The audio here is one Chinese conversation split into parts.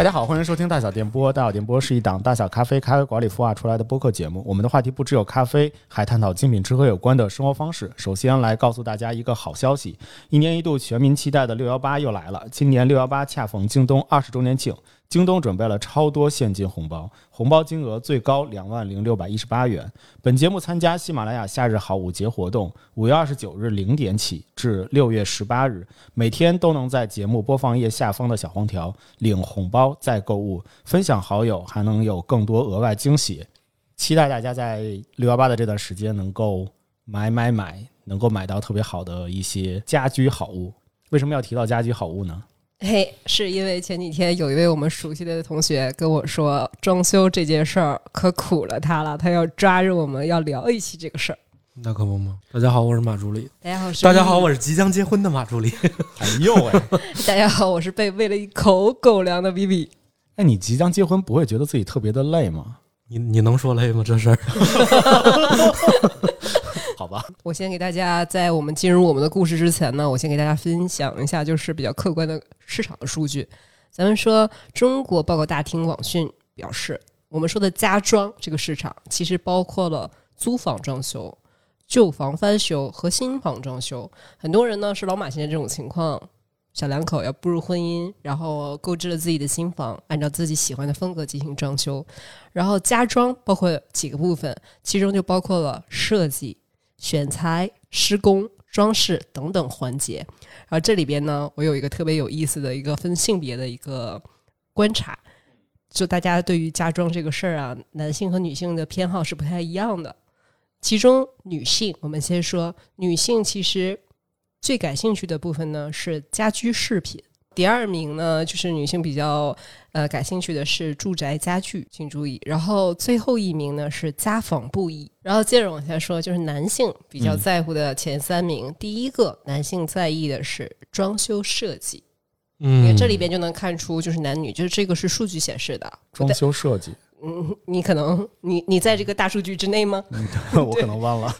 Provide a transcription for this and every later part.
大家好，欢迎收听大小电波。大小电波是一档大小咖啡咖啡馆里孵化出来的播客节目。我们的话题不只有咖啡，还探讨精品吃喝有关的生活方式。首先来告诉大家一个好消息：一年一度全民期待的六幺八又来了。今年六幺八恰逢京东二十周年庆。京东准备了超多现金红包，红包金额最高两万零六百一十八元。本节目参加喜马拉雅夏日好物节活动，五月二十九日零点起至六月十八日，每天都能在节目播放页下方的小黄条领红包再购物，分享好友还能有更多额外惊喜。期待大家在六幺八的这段时间能够买买买，能够买到特别好的一些家居好物。为什么要提到家居好物呢？嘿，是因为前几天有一位我们熟悉的同学跟我说，装修这件事儿可苦了他了，他要抓着我们要聊一期这个事儿。那可不吗？大家好，我是马助理。大家好，大家好，我是即将结婚的马助理。哎呦喂！大家好，我是被喂了一口狗粮的 Vivi。哎，你即将结婚，不会觉得自己特别的累吗？你你能说累吗？这事儿？吧，我先给大家，在我们进入我们的故事之前呢，我先给大家分享一下，就是比较客观的市场的数据。咱们说，中国报告大厅网讯表示，我们说的家装这个市场，其实包括了租房装修、旧房翻修和新房装修。很多人呢是老马现在这种情况，小两口要步入婚姻，然后购置了自己的新房，按照自己喜欢的风格进行装修。然后家装包括几个部分，其中就包括了设计。选材、施工、装饰等等环节，然后这里边呢，我有一个特别有意思的一个分性别的一个观察，就大家对于家装这个事儿啊，男性和女性的偏好是不太一样的。其中女性，我们先说女性，其实最感兴趣的部分呢是家居饰品。第二名呢，就是女性比较呃感兴趣的是住宅家具，请注意。然后最后一名呢是家纺布艺。然后接着往下说，就是男性比较在乎的前三名。第一个，男性在意的是装修设计。嗯，你看这里边就能看出，就是男女，就是这个是数据显示的装修设计。嗯，你可能你你在这个大数据之内吗？我可能忘了。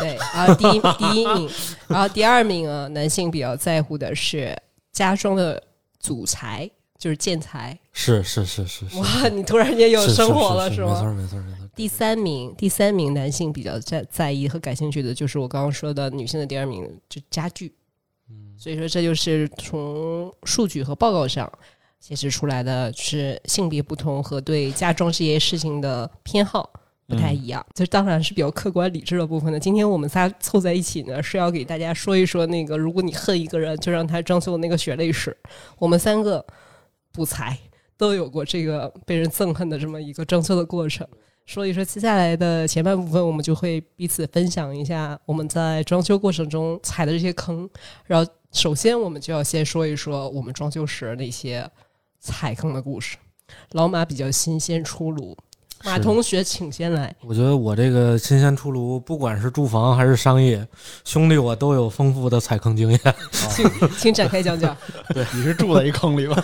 对啊，第一第一名，然后第二名啊，男性比较在乎的是。家装的主材就是建材，是是是是。哇，你突然间有生活了，是吗？没错没错没错。第三名，第三名男性比较在在意和感兴趣的就是我刚刚说的女性的第二名，就家具。嗯，所以说这就是从数据和报告上显示出来的，是性别不同和对家装这些事情的偏好。不太一样，这当然是比较客观理智的部分的。今天我们仨凑在一起呢，是要给大家说一说那个，如果你恨一个人，就让他装修那个血泪史。我们三个不才都有过这个被人憎恨的这么一个装修的过程。所以说，接下来的前半部分，我们就会彼此分享一下我们在装修过程中踩的这些坑。然后，首先我们就要先说一说我们装修时那些踩坑的故事。老马比较新鲜出炉。马同学，请先来。我觉得我这个新鲜出炉，不管是住房还是商业，兄弟我都有丰富的踩坑经验。请请展开讲讲。对，你是住在一坑里吧？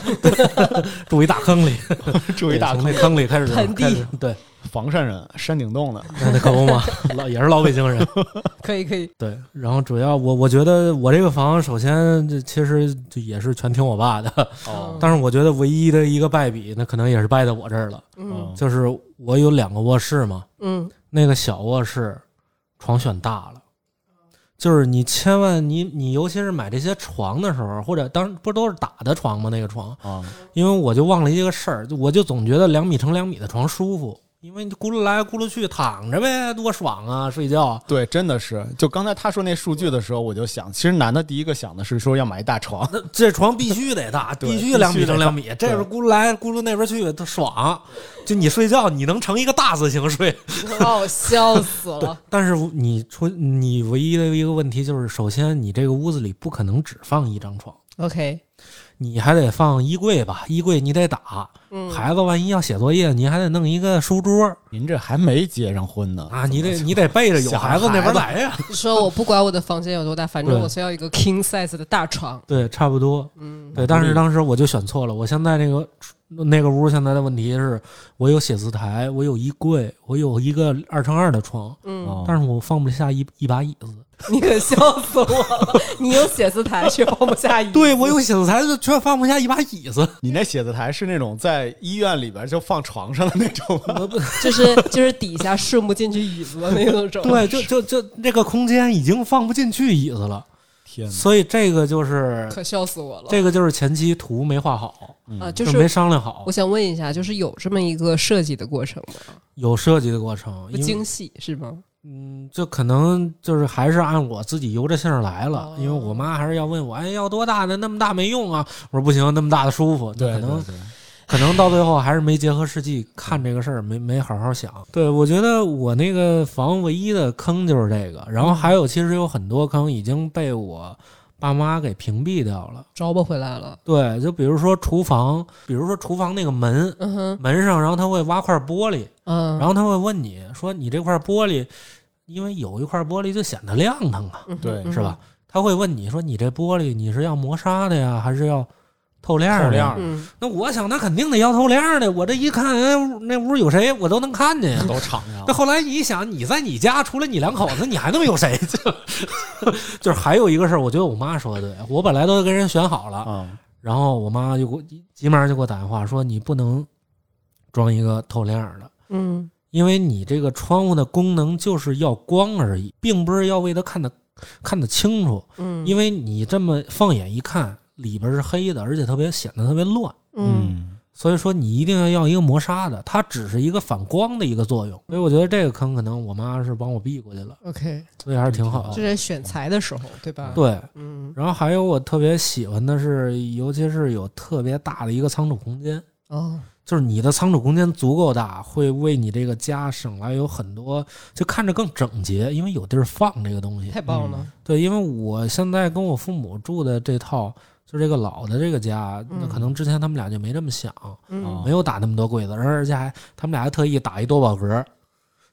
住一大坑里，住一大坑那坑里开始盆地。对。房山人，山顶洞的，那可不嘛，老也是老北京人，可以可以。对，然后主要我我觉得我这个房，首先这其实也是全听我爸的，哦，但是我觉得唯一的一个败笔，那可能也是败在我这儿了，嗯，就是我有两个卧室嘛，嗯，那个小卧室床选大了，就是你千万你你尤其是买这些床的时候，或者当不都是打的床吗？那个床？啊，因为我就忘了一个事儿，我就总觉得两米乘两米的床舒服。因为你咕噜来咕噜去躺着呗，多爽啊！睡觉。对，真的是。就刚才他说那数据的时候，我就想，其实男的第一个想的是说要买一大床，那这床必须得大，必须两米乘两米。这是咕噜来咕噜那边去，他爽。就你睡觉，你能成一个大字形睡，把 我，笑死了。但是你出你唯一的一个问题就是，首先你这个屋子里不可能只放一张床。OK，你还得放衣柜吧？衣柜你得打。嗯，孩子万一要写作业，你还得弄一个书桌您这还没结上婚呢啊，你得你得背着有孩子那边来呀。你说我不管我的房间有多大，反正我是要一个 king size 的大床。对，差不多。嗯，对，但是当时我就选错了。我现在那个那个屋现在的问题是，我有写字台，我有衣柜，我有一个二乘二的床，嗯，哦但是我放不下一一把椅子。你可笑死我了！你有写字台却放不下 椅子。对我有写字台，就却放不下一把椅子。你那写字台是那种在医院里边就放床上的那种吗？就是就是底下顺不进去椅子的那种。对，就就就那个空间已经放不进去椅子了，天哪！所以这个就是可笑死我了。这个就是前期图没画好，啊，就就是没商量好我，想问一下，就是有这么一个设计的过程吗？有设计的过程，不精细是吗？嗯，就可能就是还是按我自己由着性儿来了，哦因为我妈还是要问我，哎，要多大的？那么大没用啊！我说不行，那么大的舒服。对，可能对对可能到最后还是没结合实际看这个事儿，没没好好想。对我觉得我那个房唯一的坑就是这个，然后还有其实有很多坑已经被我爸妈给屏蔽掉了。招不回来了。对，就比如说厨房，比如说厨房那个门嗯，门上，然后他会挖块玻璃，嗯，然后他会问你说你这块玻璃，因为有一块玻璃就显得亮堂啊，对嗯是吧？他会问你说你这玻璃你是要磨砂的呀，还是要透亮？透亮嗯，那我想那肯定得要透亮的，我这一看，哎，那屋有谁我都能看见呀。都敞亮那。后来你一想，你在你家除了你两口子，你还能有谁？就 就是还有一个事儿，我觉得我妈说的对，我本来都跟人选好了，嗯，然后我妈就给我急忙就给我打电话说，你不能装一个透亮的，嗯因为你这个窗户的功能就是要光而已，并不是要为它看得看得清楚。嗯，因为你这么放眼一看，里边是黑的，而且特别显得特别乱。嗯所以说你一定要要一个磨砂的，它只是一个反光的一个作用。所以我觉得这个坑可能我妈是帮我避过去了，，OK，所以还是挺好这。是选材的时候，对吧？，对，嗯然后还有我特别喜欢的是，尤其是有特别大的一个仓储空间。哦，就是你的仓储空间足够大，会为你这个家省来有很多，就看着更整洁，因为有地儿放这个东西。太棒了。对，因为我现在跟我父母住的这套，就这个老的这个家，那嗯可能之前他们俩就没这么想，没有打那么多柜子，而且还他们俩还特意打一多宝格，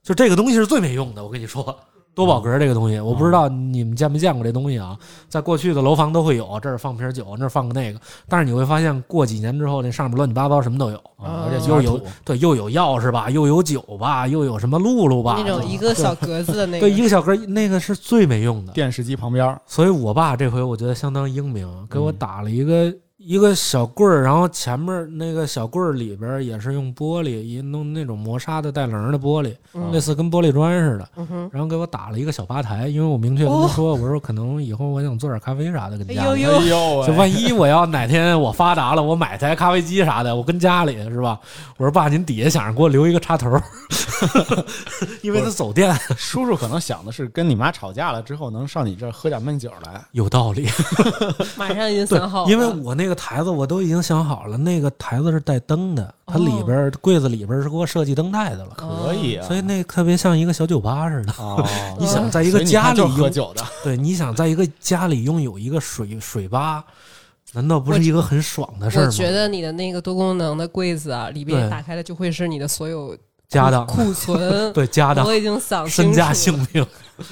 就这个东西是最没用的，我跟你说。多宝格这个东西，我不知道你们见没见过这东西啊？在过去的楼房都会有，这儿放瓶酒，那儿放个那个，但是你会发现，过几年之后，那上面乱七八糟什么都有。啊而且又有对，又有钥匙吧，又有酒吧，又有什么露露吧，那种一个小格子的那对个，一个小格，那个是最没用的。电视机旁边儿，所以我爸这回我觉得相当英明，给我嗯打了一个、一个小柜儿，然后前面那个小柜儿里边也是用玻璃，一弄那种磨砂的带棱儿的玻璃，嗯类似跟玻璃砖似的。嗯，然后给我打了一个小吧台，因为我明确跟他说，我说可能以后我想做点咖啡啥的，跟家里。哎呦哎呦，就万一我要哪天我发达了，我买台咖啡机啥的，我跟家里是吧？我说爸，您底下想着给我留一个插头，因为他走电，叔叔可能想的是跟你妈吵架了之后能上你这儿喝点闷酒来。有道理。马上已经对想好，了，因为我那个台子我都已经想好了，那个台子是带灯的，它里边儿柜子里边是给我设计灯带的了，可以啊，所以那特别像一个小酒吧似的。哦，你想在一个家里喝，酒的，对，你想在一个家里拥有一个水水吧，难道不是一个很爽的事儿吗？我觉得你的那个多功能的柜子啊，里边打开了就会是你的所有家当，库存，对家当。我已经想清身家性命。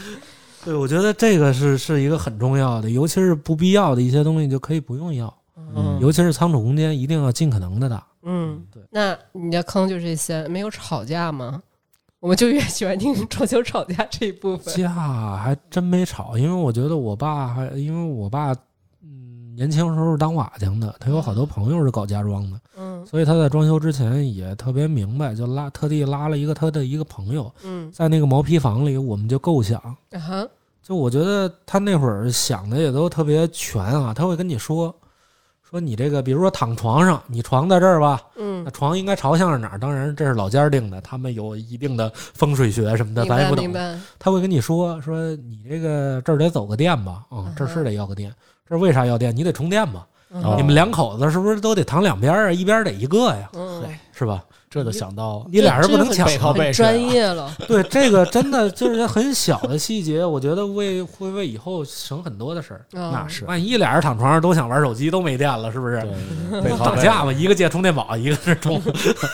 对，我觉得这个是是一个很重要的，尤其是不必要的一些东西就可以不用要，嗯尤其是仓储空间一定要尽可能的大。嗯，对。那你的坑就这些，没有吵架吗？我们就越喜欢听装修吵架这一部分。架还真没吵，因为我觉得我爸还因为我爸嗯年轻时候是当瓦匠的，他有好多朋友是搞家装的，嗯所以他在装修之前也特别明白，就拉特地拉了一个他的一个朋友，嗯在那个毛坯房里，我们就构想。啊哈就我觉得他那会儿想的也都特别全啊，他会跟你说，说你这个，比如说躺床上，你床在这儿吧，嗯那，床应该朝向是哪儿？当然这是老家儿定的，他们有一定的风水学什么的，咱也不懂。他会跟你说说你这个这儿得走个电吧，啊、嗯这是得要个电，这儿为啥要电？你得充电吧？你们两口子是不是都得躺两边儿啊？一边儿得一个呀？嗯是吧？这就想到你俩人不能抢背靠背很专业了。对，这个真的就是很小的细节，我觉得为会为以后省很多的事儿。那那是万一俩人躺床上都想玩手机，都没电了，是不是？打架 嘛，一个借充电宝，一个是充，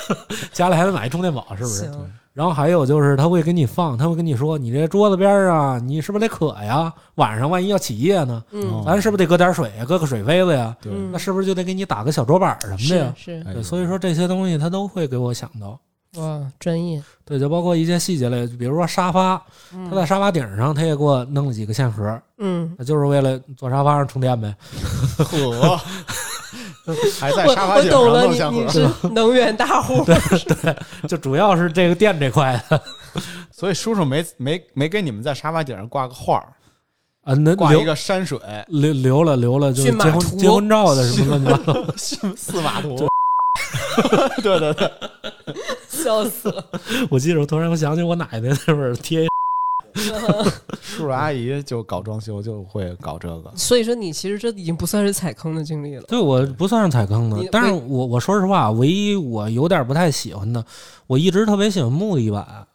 家里还得买一充电宝，是不是？行，然后还有就是他会给你放，他会跟你说，你这桌子边儿啊，你是不是得渴呀？晚上万一要起夜呢，咱是不是得搁点水呀，搁个水杯子呀？那是不是就得给你打个小桌板儿什么的呀？是哎对，所以说这些东西他都会给我想到。哇，专业。对，就包括一些细节类，比如说沙发，他在沙发顶上，他也给我弄了几个线盒，嗯，那就是为了坐沙发上充电呗。呵，还在我沙发顶我懂了，上弄香你你，是 能源大户。对对就主要是这个电这块的 所以叔叔没没没给你们在沙发顶上挂个画儿，啊，那留挂一个山水，留留了留了，就是结婚结婚照的什么乱七八糟。四马图。对对对，笑死了。我记得，我突然我想起我奶奶那会儿贴，叔叔阿姨就搞装修就会搞这个。所以说，你其实这已经不算是踩坑的经历了。对我不算是踩坑的，但是我我说实话，唯一我有点不太喜欢的，我一直特别喜欢木地板，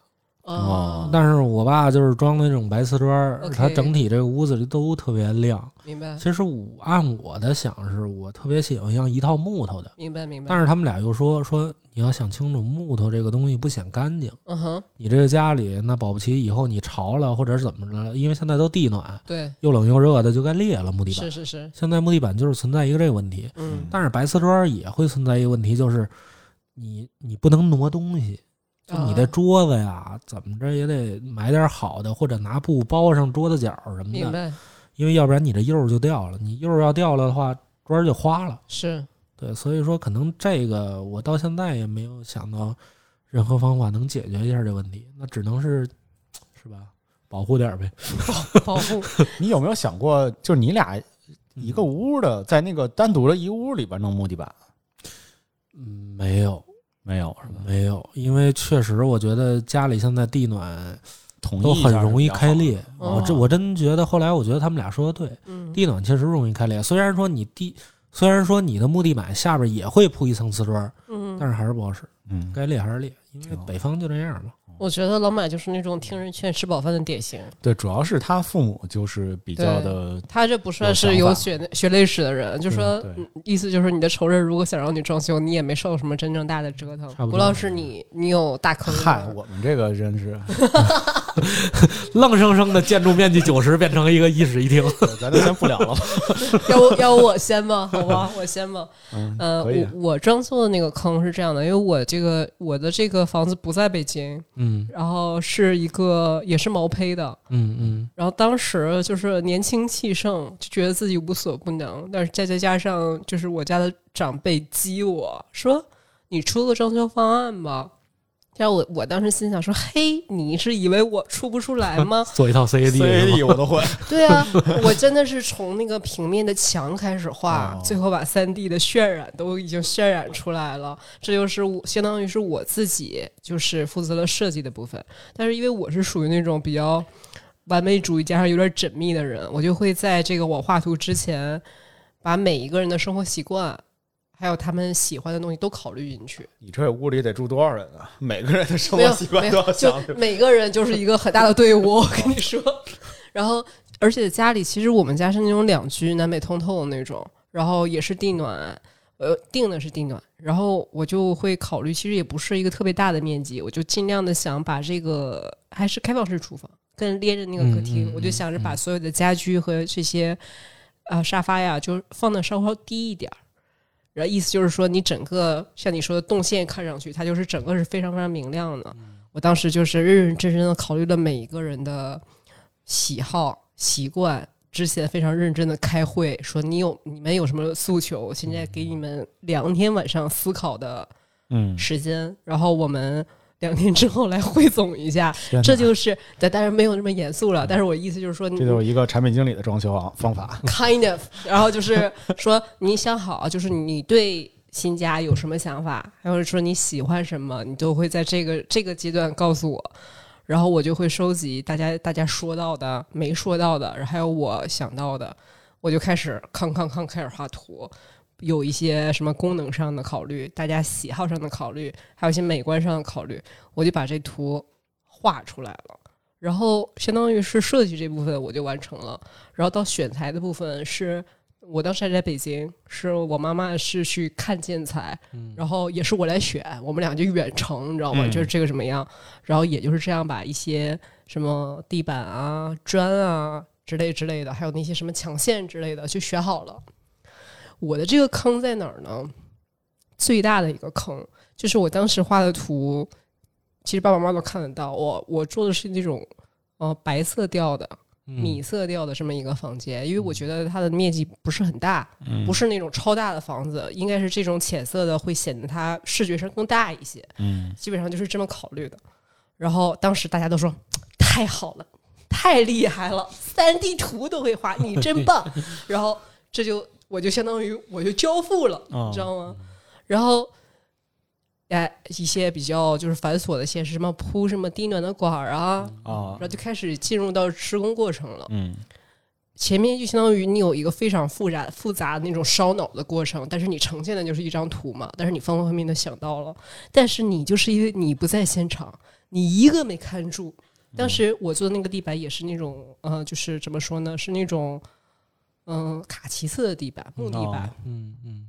哦。但是我爸就是装的那种白瓷砖它整体这个屋子里都特别亮。明白，其实我按我的想是，我特别喜欢像一套木头的，明白，明白。但是他们俩又说说你要想清楚，木头这个东西不显干净，嗯哼，你这个家里那保不齐以后你潮了或者是怎么着了，因为现在都地暖，对，又冷又热的就该裂了木地板。是。是是，现在木地板就是存在一个这个问题，嗯，但是白瓷砖也会存在一个问题，就是你你不能挪东西。就你啊这桌子呀，怎么着也得买点好的，或者拿布包上桌子角什么的，白，因为要不然你这釉儿就掉了。你釉儿要掉了的话，砖儿就花了。是对，所以说可能这个我到现在也没有想到任何方法能解决一下这问题，那只能是是吧，保护点儿呗。保护。你有没有想过，就是你俩一个屋的，在那个单独的一屋里边弄木地板？嗯，没有，没有是吧？没有，因为确实我觉得家里现在地暖都很容易开裂。哦我这我真觉得后来我觉得他们俩说的对，嗯，地暖确实容易开裂。虽然说你地，虽然说你的木地板下边也会铺一层瓷砖，嗯，但是还是不好使，嗯，该裂还是裂，因为哦北方就这样嘛。我觉得老马就是那种听人劝吃饱饭的典型。对，主要是他父母就是比较的，他这不算是有血血泪史的人，就说意思就是你的仇人如果想让你装修，你也没受什么真正大的折腾。差不多不老是你，你有大坑的。嗨，我们这个真是 愣生生的建筑面积九十变成一个一室一厅，咱就先不聊了吧。要不要我先吧，好吧，我先吧。嗯，呃，可以我我装修的那个坑是这样的，因为我这个我的这个房子不在北京，嗯。然后是一个也是毛坯的，嗯嗯。然后当时就是年轻气盛，就觉得自己无所不能，但是再再加上就是我家的长辈激我说：“你出个装修方案吧。”然后我我当时心想说：“嘿，你是以为我出不出来吗做一套 CAD 是吧 CAD 我都会？”对啊，我真的是从那个平面的墙开始画，哦最后把三 D 的渲染都已经渲染出来了。这就是我相当于是我自己就是负责了设计的部分，但是因为我是属于那种比较完美主义加上有点缜密的人，我就会在这个我画图之前，把每一个人的生活习惯，还有他们喜欢的东西都考虑进去。你这屋里得住多少人啊？每个人的生活习惯，都要就想着。每个人就是一个很大的队伍，我跟你说。然后，而且家里其实我们家是那种两居南北通透的那种，然后也是地暖，呃，定的是地暖。然后我就会考虑，其实也不是一个特别大的面积，我就尽量的想把这个还是开放式厨房，跟连着那个客厅，嗯嗯我就想着嗯把所有的家居和这些啊、沙发呀，就放的稍稍低一点儿。然后意思就是说，你整个像你说的动线看上去，它就是整个是非常非常明亮的。我当时就是认认真真的考虑了每一个人的喜好、习惯，之前非常认真的开会，说你有你们有什么诉求，现在给你们两天晚上思考的嗯，时间，然后我们两天之后来汇总一下。这就是，但当然没有那么严肃了。但是我意思就是说，这就是一个产品经理的装修啊方法。kind of，然后就是说你想好，就是你对新家有什么想法，还有说你喜欢什么，你都会在这个这个阶段告诉我，然后我就会收集大家大家说到的、没说到的，然后还有我想到的，我就开始康康康开始画图。有一些什么功能上的考虑，大家喜好上的考虑，还有一些美观上的考虑，我就把这图画出来了。然后相当于是设计这部分我就完成了，然后到选材的部分是我当时还在北京，是我妈妈是去看建材，然后也是我来选，我们俩就远程，你知道吗？嗯就是这个什么样？然后也就是这样把一些什么地板啊、砖啊之类之类的，还有那些什么墙线之类的就选好了。我的这个坑在哪儿呢？最大的一个坑就是我当时画的图，其实爸爸妈妈都看得到。我我做的是那种呃白色调的、米色调的这么一个房间，因为我觉得它的面积不是很大，嗯不是那种超大的房子，应该是这种浅色的会显得它视觉上更大一些。嗯基本上就是这么考虑的。然后当时大家都说太好了，太厉害了，三 D 图都会画，你真棒。然后这就我就相当于我就交付了，哦你知道吗？然后。哎，一些比较就是繁琐的一些什么铺什么地暖的管儿啊，啊然后就开始进入到施工过程了。嗯前面就相当于你有一个非常复杂复杂的那种烧脑的过程，但是你呈现的就是一张图嘛，但是你方方面面的想到了，但是你就是因为你不在现场，你一个没看住。当时我做的那个地板也是那种，呃，就是怎么说呢，是那种，嗯、卡其色的地板，木地板。哦嗯嗯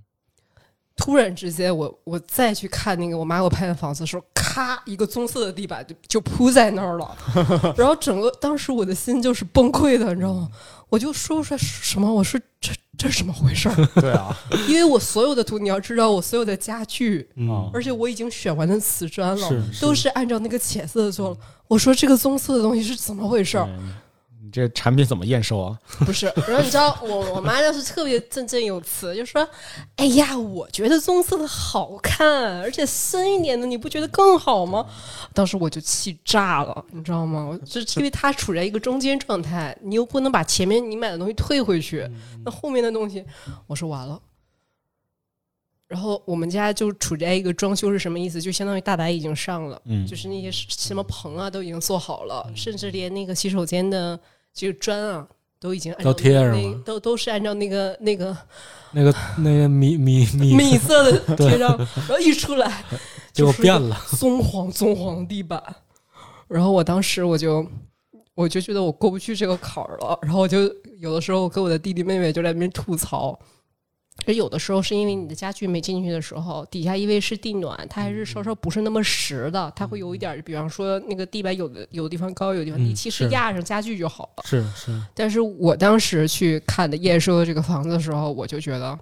突然之间我，我再去看那个我妈给我拍的房子的时候，咔，一个棕色的地板就就铺在那儿了，然后整个当时我的心就是崩溃的，你知道吗？我就说不出来什么，我说这这是什么回事儿？对啊，因为我所有的图，你要知道，我所有的家具，嗯，而且我已经选完的瓷砖了，是都是按照那个浅色的做了。我说这个棕色的东西是怎么回事儿？嗯你这产品怎么验收啊？不是，然后你知道我我妈当时特别振振有词，就说：“哎呀，我觉得棕色的好看，而且深一点的你不觉得更好吗？”当时我就气炸了，你知道吗？我就是 因为它处在一个中间状态，你又不能把前面你买的东西退回去，那后面的东西，我说完了。然后我们家就处在一个装修是什么意思？就相当于大白已经上了，嗯就是那些什么棚啊都已经做好了，甚至连那个洗手间的这个砖啊都已经按照都贴上了都都是按照那个那个 那个那个米米米米色的贴上，然后一出来 就变了，棕黄棕黄地板，然后我当时我就我就觉得我过不去这个坎儿了，然后我就有的时候跟我的弟弟妹妹就在那边吐槽。而有的时候是因为你的家具没进去的时候，底下因为是地暖，它还是稍稍不是那么实的，它会有一点儿，比方说那个地板有的有的地方高，有的地方低，嗯其实压上家具就好了。是是，但是我当时去看的验收的这个房子的时候，我就觉得，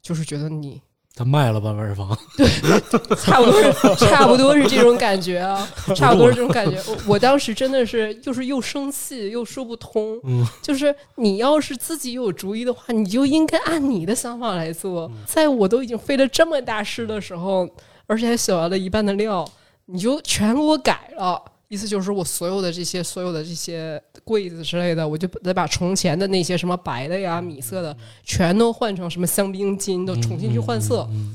就是觉得你他卖了吧外房，差不多是差不多是这种感觉啊，差不多是这种感觉。我我当时真的是就是又生气又说不通，嗯就是你要是自己有主意的话，你就应该按你的想法来做。嗯在我都已经费了这么大事的时候，而且还写完了一半的料，你就全给我改了。意思就是我所有的这些所有的这些柜子之类的，我就得把从前的那些什么白的呀、米色的，全都换成什么香槟金，都重新去换色。嗯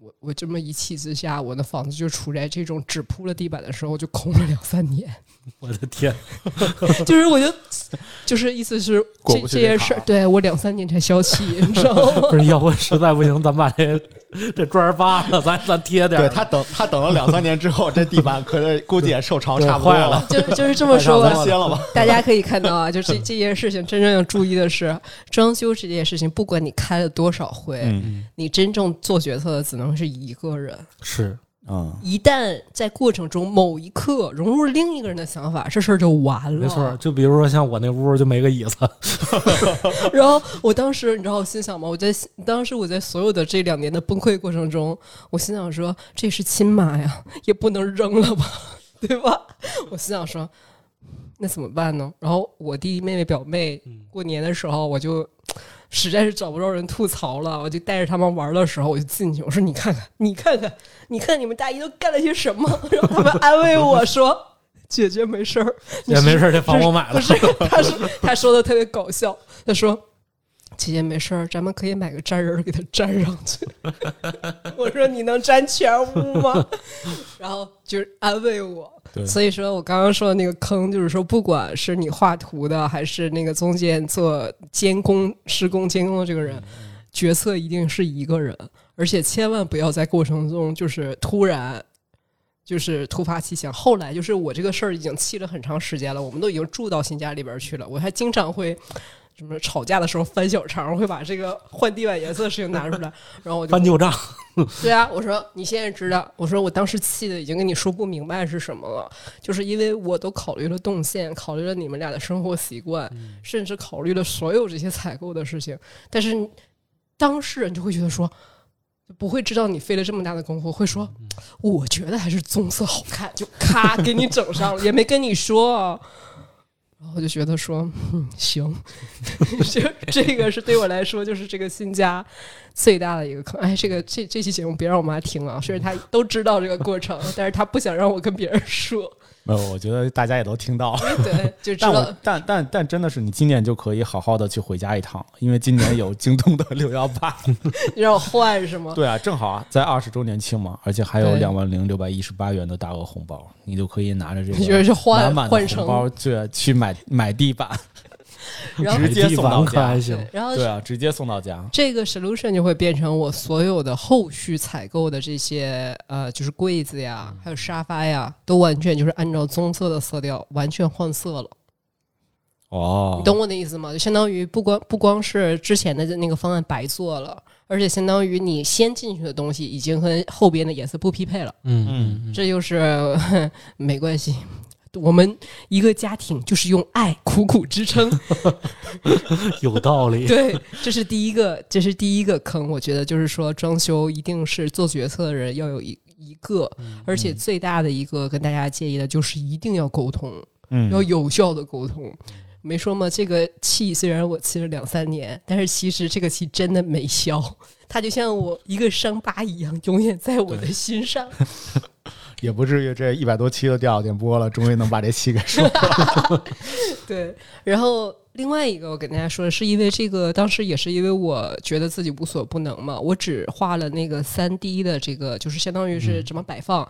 我我这么一气之下，我的房子就处在这种只铺了地板的时候，就空了两三年。我的天，就是我就就是意思是这这坎儿这件事儿，对我两三年才消气，你知道吗？不是要不实在不行，咱把这这砖儿扒了，咱咱贴点儿。对他等他等了两三年之后，这地板可能估计也受潮对差不多坏了。就就是这么说吧。咱歇了吧。大家可以看到啊，就是这件事情，真正要注意的是，装修这件事情，不管你开了多少会，嗯你真正做决策的只能是一个人。是嗯，一旦在过程中某一刻融入另一个人的想法，这事儿就完了。没错。就比如说像我那屋就没个椅子，然后我当时，你知道我心想吗？我在当时我在所有的这两年的崩溃过程中，我心想说，这是亲妈呀，也不能扔了吧，对吧？我心想说，那怎么办呢？然后我弟弟妹妹表妹过年的时候，我就实在是找不着人吐槽了，我就带着他们玩的时候，我就进去，我说你看看，你看看，你看你们大姨都干了些什么？然后他们安慰我说。姐姐没事儿，你是也没事儿，这房我买了。不是，他说他说的特别搞笑，他说：“姐姐没事儿，咱们可以买个粘人儿给它粘上去。”我说：“你能粘全屋吗？”然后就是安慰我。所以说我刚刚说的那个坑，就是说，不管是你画图的，还是那个中间做监工、施工监工的这个人，决策一定是一个人，而且千万不要在过程中就是突然。就是突发奇想，后来就是我这个事儿已经气了很长时间了，我们都已经住到新家里边去了，我还经常会什么吵架的时候翻小肠，会把这个换地板颜色的事情拿出来，然后我就翻旧账，对啊，我说你现在知道，我说我当时气的已经跟你说不明白是什么了，就是因为我都考虑了动线，考虑了你们俩的生活习惯，甚至考虑了所有这些采购的事情，但是当事人就会觉得说。不会知道你费了这么大的功夫，会说，我觉得还是棕色好看，就咔给你整上了，也没跟你说。然后我就觉得说，嗯，行，就这个是对我来说，就是这个新家最大的一个坑。哎，这个这这期节目别让我妈听啊，虽然她都知道这个过程，但是她不想让我跟别人说。没有，我觉得大家也都听到了。对，就知但道我但但但真的是，你今年就可以好好的去回家一趟，因为今年有京东的六幺八。你让我换是吗？对啊，正好啊，在二十周年庆嘛，而且还有对两万零六百一十八元的大额红包，你就可以拿着这你觉得个是换满满的红包，去去买买地板，然后直接送到家还。行对，然后对啊，直接送到家。这个 solution 就会变成我所有的后续采购的这些呃，就是柜子呀，还有沙发呀，都完全就是按照棕色的色调完全换色了。哦，你懂我的意思吗？就相当于不光不光是之前的那个方案白做了，而且相当于你先进去的东西已经和后边的颜色不匹配了。嗯嗯嗯，这就是 没关系。我们一个家庭就是用爱苦苦支撑，有道理。对，这是第一个，这是第一个坑。我觉得就是说，装修一定是做决策的人要有一一个，而且最大的一个跟大家建议的就是一定要沟通，嗯要有效的沟通。没说吗？这个气虽然我气了两三年，但是其实这个气真的没消，它就像我一个伤疤一样，永远在我的心上。也不至于这一百多期都掉点播了，终于能把这期给说了。对，然后另外一个我跟大家说的是，因为这个当时也是因为我觉得自己无所不能嘛，我只画了那个三 D 的这个，就是相当于是怎么摆放，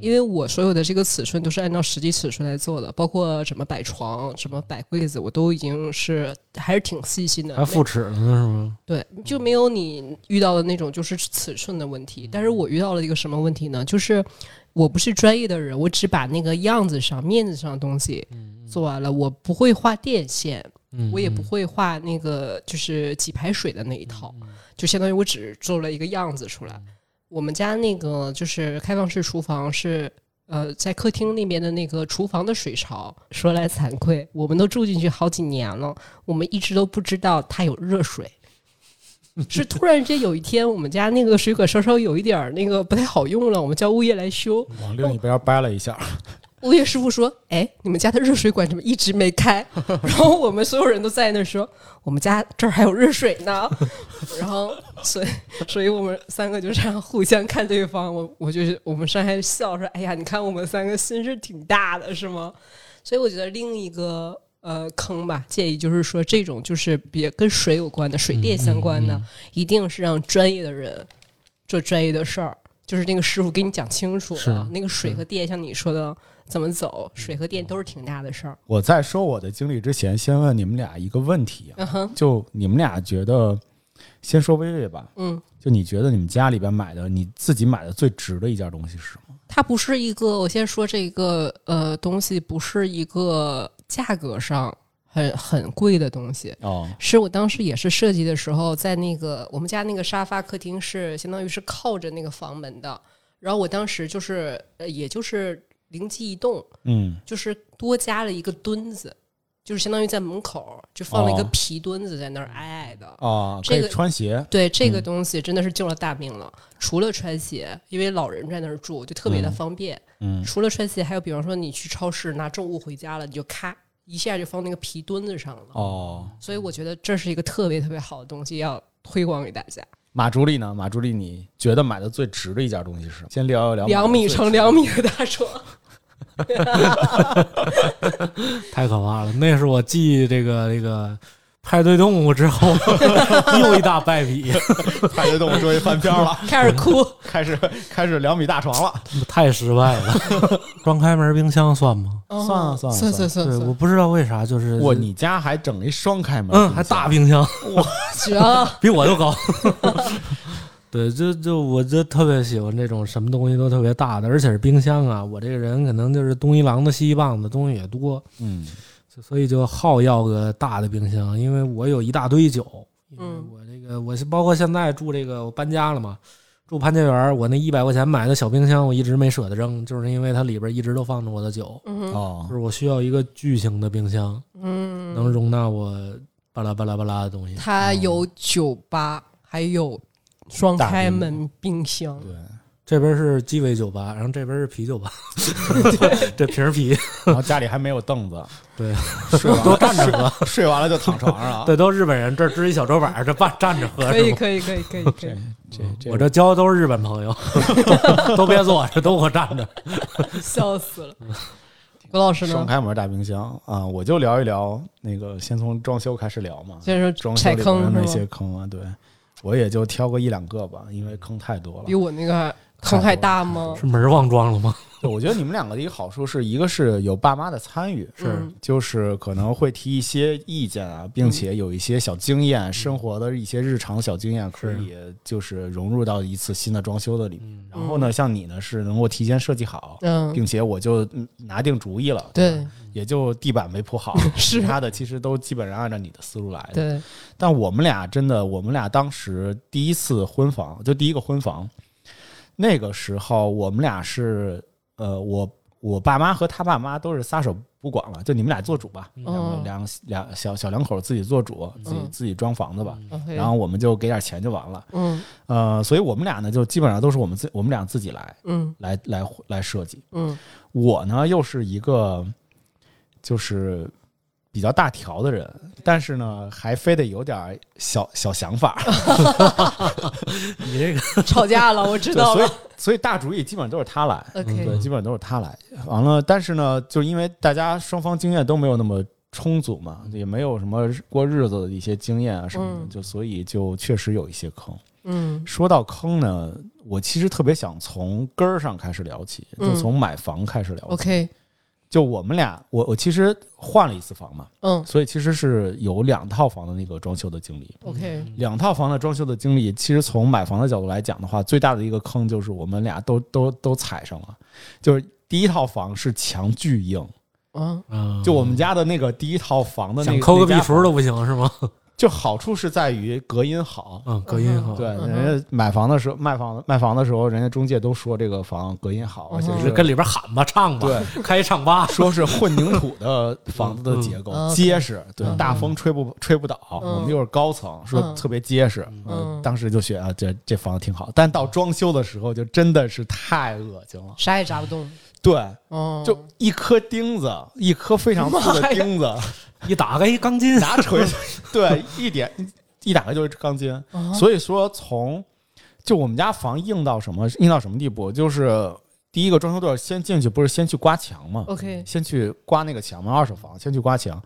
因为我所有的这个尺寸都是按照实际尺寸来做的，包括怎么摆床、怎么摆柜子，我都已经是还是挺细心的。还复尺呢是吗？对，就没有你遇到的那种就是尺寸的问题。但是我遇到了一个什么问题呢？就是我不是专业的人，我只把那个样子上、面子上的东西做完了，我不会画电线，嗯，我也不会画那个就是几排水的那一套，就相当于我只做了一个样子出来。我们家那个就是开放式厨房是。呃，在客厅那边的那个厨房的水槽，说来惭愧，我们都住进去好几年了，我们一直都不知道它有热水。是突然间有一天，我们家那个水管稍稍有一点儿那个不太好用了，我们叫物业来修。往另一边掰了一下，物业师傅说：“哎，你们家的热水管怎么一直没开？” 然后我们所有人都在那说：“我们家这儿还有热水呢。”然后，所以，所以我们三个就这样互相看对方。我，我就是我们上还笑说：“哎呀，你看我们三个心是挺大的，是吗？”所以我觉得另一个呃坑吧，建议就是说，这种就是别跟水有关的、水电相关的，一定是让专业的人做专业的事儿。就是那个师傅给你讲清楚了，那个水和电，像你说的怎么走，水和电都是挺大的事儿。我在说我的经历之前，先问你们俩一个问题就你们俩觉得，先说薇薇吧，嗯，就你觉得你们家里边买的，你自己买的最值的一件东西是什么？它不是一个，我先说这个呃东西不是一个价格上很很贵的东西，哦，是我当时也是设计的时候，在那个我们家那个沙发客厅是相当于是靠着那个房门的，然后我当时就是呃也就是灵机一动，嗯，就是多加了一个墩子，就是相当于在门口就放了一个哦皮墩子在那儿矮矮的。哦，这个穿鞋，对这个嗯东西真的是救了大命了。除了穿鞋，因为老人在那儿住，就特别的嗯方便。嗯，除了穿鞋，还有比方说你去超市拿重物回家了，你就咔一下就放那个皮墩子上了。哦，所以我觉得这是一个特别特别好的东西，要推广给大家。马助理呢？马助理，你觉得买的最值的一件东西是什么？先聊一聊两米乘两米的大床，太可怕了！那是我记这个这个派对动物之后 又一大败笔，派对动物终于翻篇了，开始哭。开始开始两米大床了。太失败了。双开门冰箱算吗？哦算了算了算算算对，我，不知道为啥，就是我，你家还整了一双开门，嗯，还大冰箱，绝了！比我都高。对，就就我就特别喜欢这种什么东西都特别大的，而且是冰箱啊。我这个人可能就是东一榔头西一棒子，东西也多，嗯，所以就好要个大的冰箱，因为我有一大堆酒。嗯我这个我是包括现在住这个我搬家了嘛，住潘家园，我那一百块钱买的小冰箱，我一直没舍得扔，就是因为它里边一直都放着我的酒，嗯哦就，是我需要一个巨型的冰箱，嗯，能容纳我巴拉巴拉巴拉的东西。它有酒吧，还有双开门冰箱。对，这边是鸡尾酒吧，然后这边是啤酒吧，这瓶儿啤，然后家里还没有凳子，对，睡完了。都站着喝，睡完了就躺床上。对，都日本人，这支一小桌板，这半站着喝可以，可以，可以，可以，可这以，这这，我这交的都是日本朋友，都都别坐着，都给我站着。笑死了。郭老师呢？双开门大冰箱。啊，我就聊一聊那个，先从装修开始聊嘛，先说装修里面那？些坑啊，对我也就挑个一两个吧，因为坑太多了比。我那个坑还大吗？是门忘装了吗？对我觉得你们两个的一个好处是一个是有爸妈的参与，是嗯就是可能会提一些意见啊，并且有一些小经验，生活的一些日常小经验可以就是融入到一次新的装修的里面。嗯然后呢，像你呢是能够提前设计好，嗯，并且我就嗯拿定主意了，对也就地板没铺好，是其他的其实都基本上按照你的思路来的。对，但我们俩真的，我们俩当时第一次婚房，就第一个婚房，那个时候我们俩是呃，我我爸妈和他爸妈都是撒手不管了，就你们俩做主吧，两两两小小两口自己做主，自己嗯自己装房子吧。然后我们就给点钱就完了。嗯。呃，所以我们俩呢，就基本上都是我们自我们俩自己来嗯。来来来设计。嗯。我呢又是一个就是比较大条的人，但是呢还非得有点小小想法，你这个 吵架了，我知道了所以道。所以大主意基本上都是他来，对，OK，基本上都是他来。完了，但是呢，就因为大家双方经验都没有那么充足嘛，也没有什么过日子的一些经验啊什么的，嗯就所以就确实有一些坑。嗯说到坑呢，我其实特别想从根儿上开始聊起，就嗯从买房开始聊起。，OK，就我们俩，我我其实换了一次房嘛，嗯所以其实是有两套房的那个装修的经历。，OK，两套房的装修的经历，其实从买房的角度来讲的话，最大的一个坑就是我们俩都都都踩上了。就是第一套房是墙巨硬，嗯嗯就我们家的那个第一套房的那个想抠个壁橱都不行是吗？就好处是在于隔音好。嗯，隔音好，对，人家买房的时候卖房卖房的时候，人家中介都说这个房隔音好，而且是跟里边喊吧，唱吧，对。开一唱吧，说是混凝土的房子的结构结实，对嗯，大风吹不吹不倒。嗯。我们又是高层，说嗯特别结实，嗯。嗯，当时就觉得啊，这这房子挺好。但到装修的时候，就真的是太恶心了。啥也扎不动。对，哦，就一颗钉子，一颗非常粗的钉子，一打开一钢筋，拿锤子，对，一点一打开就是钢筋。哦所以说，从就我们家房硬到什么硬到什么地步，就是第一个装修队先进去，不是先去刮墙吗？OK，先去刮那个墙嘛，二手房先去刮墙。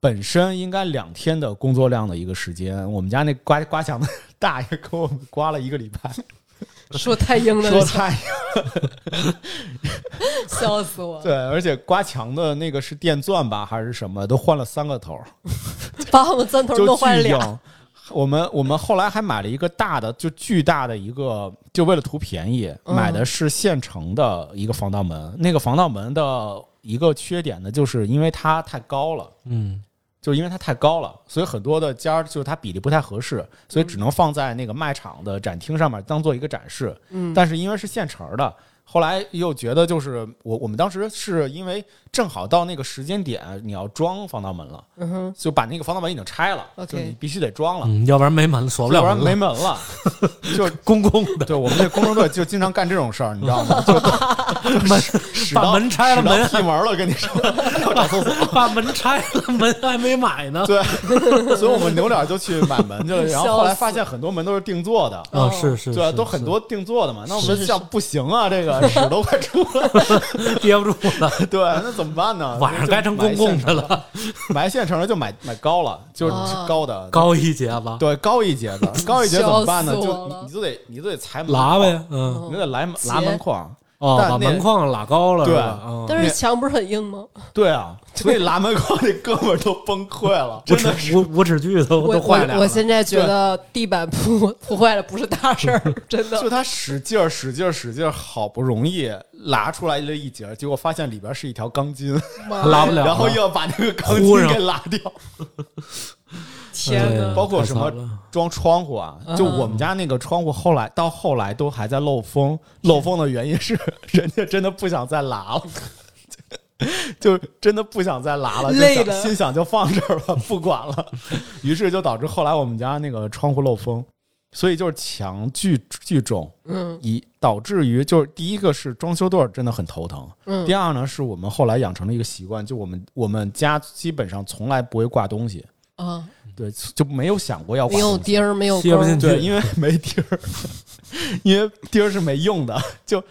本身应该两天的工作量的一个时间，我们家那刮刮墙的 大爷给我们刮了一个礼拜，说太硬了，说太 笑死我！对，而且刮墙的那个是电钻吧还是什么，都换了三个头儿，把我们钻头都换俩。巨硬。我们我们后来还买了一个大的，就巨大的一个，就为了图便宜，嗯买的是现成的一个防盗门。那个防盗门的一个缺点呢，就是因为它太高了。嗯，就是因为它太高了，所以很多的尖儿就是它比例不太合适，所以只能放在那个卖场的展厅上面当做一个展示。嗯，但是因为是现成的，后来又觉得就是我我们当时是因为正好到那个时间点你要装防盗门了，嗯哼，就把那个防盗门已经拆了就你必须得装了，嗯，要不然没门，锁不了要不然没门了。就公共的对我们这工程队就经常干这种事儿，你知道吗？就 门，把门拆了门劈门了，跟你说要找厕所。把门拆了，门还没买呢。对，所以我们扭脸就去买门去了，然后后来发现很多门都是定做的，啊，是是，对啊，都很多定做的嘛。那我们想不行啊，这个了，屎都快出来了。憋不住了，对，那怎么办呢？晚上该成公共的了，买现成的就买买高了，就是哦高的，高一节子对高一截的，高一截怎么办呢？就你你就得你就得踩门拉呗，嗯，你就得来拉门框。哦，把门框拉高了，对是吧嗯但是墙不是很硬吗？对啊，所以拉门框那哥们儿都崩溃了，真的耻无无耻剧都我都坏了。我我现在觉得地板铺铺坏了不是大事儿，真的就。他使劲儿使劲儿使劲儿，好不容易拉出来了一截儿，结果发现里边是一条钢筋，拉不了了，然后又要把那个钢筋给拉掉。天哪！包括什么装窗户啊，嗯。就我们家那个窗户，后来到后来都还在漏风。漏风的原因是人家真的不想再拉了，就真的不想再拉了，就想累了心想就放这儿吧，不管了。于是就导致后来我们家那个窗户漏风，所以就是墙巨巨重，嗯。以导致于就是第一个是装修队真的很头疼，嗯。第二呢是我们后来养成了一个习惯，就我们我们家基本上从来不会挂东西，啊，对，就没有想过要挂没有钉儿，没有不进去。对，因为没钉儿，因为钉儿是没用的，就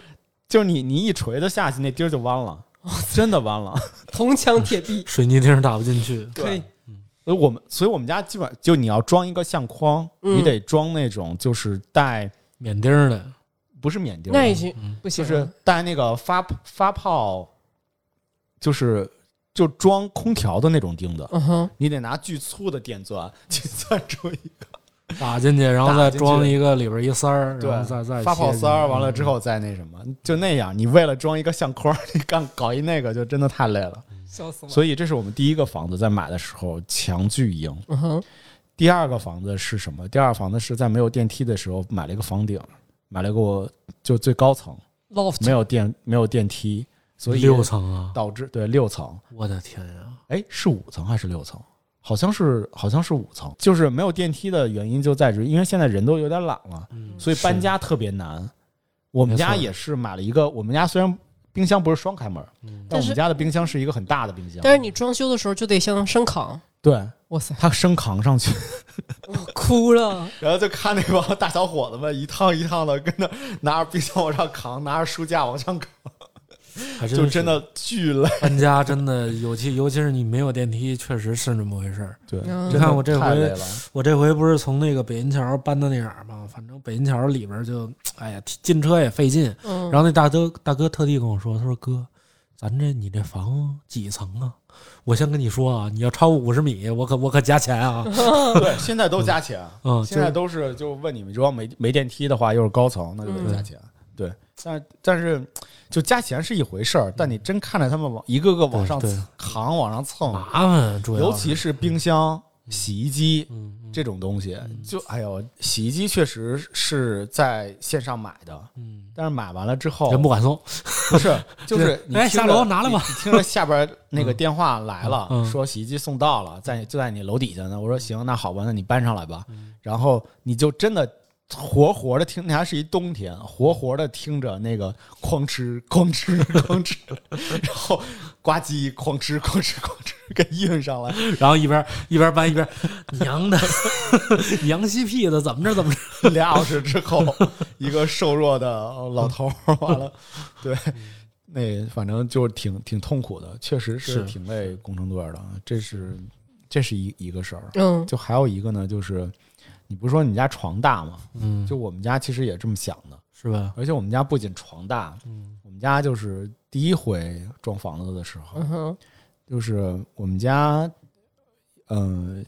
就你你一锤子下去，那钉儿就弯了，真的弯了。铜墙铁壁，水泥钉打不进去，可以。所以我们所以我们家基本就你要装一个相框，嗯。你得装那种就是带免钉儿的，不是免钉儿，那已经嗯不行，就是带那个发发泡，就是就装空调的那种钉子，你得拿巨粗的电钻 去钻出一个打进去，然后再装一个里边一塞儿，对发泡切塞儿，完了嗯之后再那什么，就那样。你为了装一个相框，你干搞一那个，就真的太累了。笑死我了。所以这是我们第一个房子在买的时候强巨硬。嗯，第二个房子是什么？第二个房子是在没有电梯的时候买了一个房顶，买了个就最高层，loft 没有电没有电梯，所以六层啊！导致对六层，我的天呀！哎是五层还是六层？好像是好像是五层，就是没有电梯的原因就在于，因为现在人都有点懒了，嗯所以搬家特别难。我们家也是买了一个，我们家虽然冰箱不是双开门，但我们家的冰箱是一个很大的冰箱。但是你装修的时候就得像升扛，对哇塞，他升扛上去，哭了。然后就看那帮大小伙子们一趟一趟的跟那拿着冰箱往上扛，拿着书架往上扛，还就真的巨累。搬家真的，尤其尤其是你没有电梯，确实是那么回事儿。对，嗯你看我这回。我这回不是从那个北银桥搬到那哪儿吗？反正北银桥里边就，哎呀，进车也费劲。嗯，然后那大哥大哥特地跟我说，他说哥，咱这你这房几层啊？我先跟你说啊，你要超过五十米，我可我可加钱啊。对，现在都加钱，嗯，现在都是就问你们，如果没没电梯的话，又是高层，那就得加钱。对，但但是就加钱是一回事儿，但你真看着他们往一个个往上对对。扛、往上蹭，麻烦，主要尤其是冰箱、洗衣机这种东西，就哎呦，洗衣机确实是在线上买的，嗯，但是买完了之后人不敢送，不是，就是你哎下着楼拿来吧你你听着下边那个电话来了，嗯嗯。说洗衣机送到了，在就在你楼底下呢。我说行，那好吧，那你搬上来吧。嗯。然后你就真的活活的听，那还是一冬天，活活的听着那个哐哧 哐哧哐哧，然后呱唧哐哧哐哧哐哧给运上来，然后一边一边搬一边，娘的，娘西屁的，怎么着怎么着，俩小时之后，一个瘦弱的老头儿完了，对，那反正就是挺挺痛苦的，确实是是。挺累工程队儿的，这是这是一一个事儿。嗯。就还有一个呢，就是你不是说你家床大吗？嗯，就我们家其实也这么想的，是吧？而且我们家不仅床大，嗯。我们家就是第一回装房子的时候，嗯，就是我们家，嗯、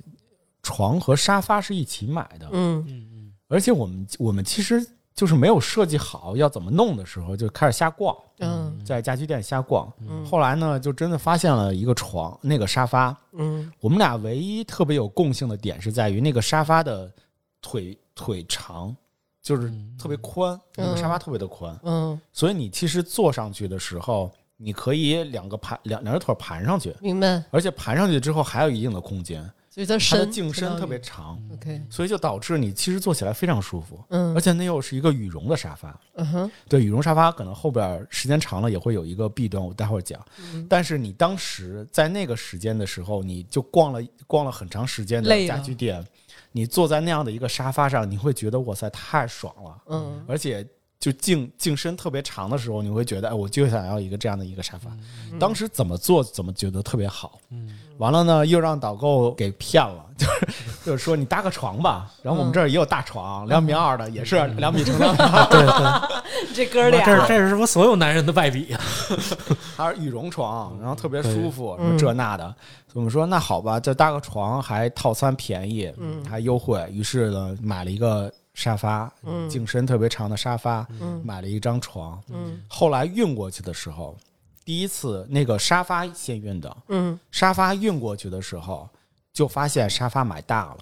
床和沙发是一起买的，嗯。嗯嗯。而且我们我们其实就是没有设计好要怎么弄的时候，就开始瞎逛，嗯。在家居店瞎逛。嗯。后来呢，就真的发现了一个床，那个沙发。嗯。我们俩唯一特别有共性的点是在于那个沙发的腿腿长，就是特别宽，那个沙发特别的宽，嗯，所以你其实坐上去的时候，你可以两个盘两两只腿盘上去，明白，而且盘上去之后还有一定的空间，就是它它的深颈身特别长，OK，所以就导致你其实坐起来非常舒服。嗯，而且那又是一个羽绒的沙发，嗯哼，对，羽绒沙发可能后边时间长了也会有一个弊端，我待会儿讲。嗯。但是你当时在那个时间的时候，你就逛了逛了很长时间的累了家居店，你坐在那样的一个沙发上，你会觉得哇塞太爽了，嗯。而且就净净身特别长的时候，你会觉得，哎，我就想要一个这样的一个沙发。嗯。当时怎么做怎么觉得特别好，嗯。完了呢，又让导购给骗了，就 是就是说你搭个床吧，然后我们这儿也有大床，两米二的，也是两米乘两米二，对对，这哥俩。这这是什么所有男人的败笔。啊？它是羽绒床，然后特别舒服，什么这那的。我们说那好吧，就搭个床还套餐便宜，嗯。还优惠，于是呢买了一个沙发，嗯颈身特别长的沙发，嗯买了一张床。嗯后来运过去的时候，第一次那个沙发先运的，嗯，沙发运过去的时候，就发现沙发买大了。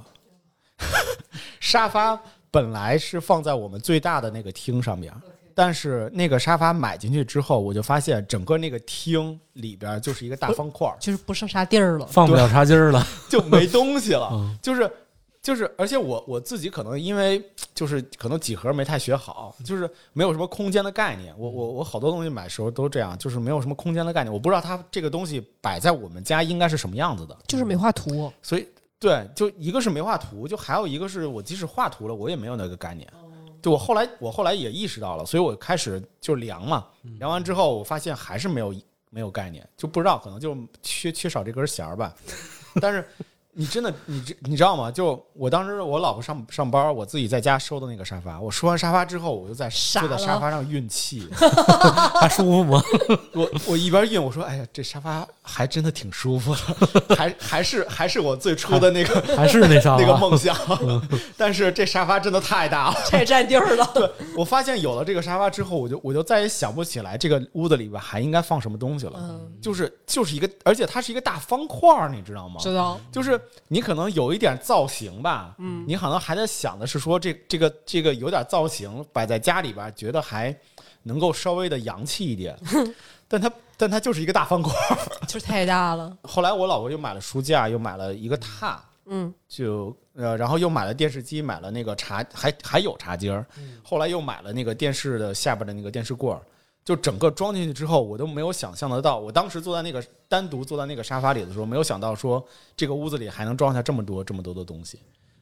沙发本来是放在我们最大的那个厅上面，但是那个沙发买进去之后，我就发现整个那个厅里边就是一个大方块，就是不剩啥地儿了。放不了茶几儿了。就没东西了。嗯就是就是，而且我我自己可能因为就是可能几何没太学好，就是没有什么空间的概念。我我我好多东西买时候都这样，就是没有什么空间的概念，我不知道它这个东西摆在我们家应该是什么样子的。就是没画图，所以对，就一个是没画图，就还有一个是我即使画图了，我也没有那个概念。就我后来我后来也意识到了，所以我开始就量嘛，量完之后我发现还是没有没有概念，就不知道可能就缺缺少这根弦儿吧。但是你真的你知你知道吗？就我当时我老婆上上班，我自己在家收的那个沙发，我收完沙发之后，我就在傻就在沙发上运气。还舒服吗？我我一边运，我说：“哎呀，这沙发还真的挺舒服的，还还是还是我最初的那个还是那啥那个梦想。但是这沙发真的太大了。太占地儿了。对我发现有了这个沙发之后，我就我就再也想不起来这个屋子里边还应该放什么东西了。嗯，就是就是一个，而且它是一个大方块儿，你知道吗？知道。就是你可能有一点造型吧，嗯，你可能还在想的是说这这个这个有点造型，摆在家里边觉得还能够稍微的洋气一点，但它但它就是一个大方块。就是太大了。后来我老婆又买了书架，又买了一个榻，嗯就呃，然后又买了电视机，买了那个茶，还还有茶几儿。后来又买了那个电视的下边的那个电视柜儿，就整个装进去之后，我都没有想象得到。我当时坐在那个单独坐在那个沙发里的时候，没有想到说这个屋子里还能装下这么多这么多的东西。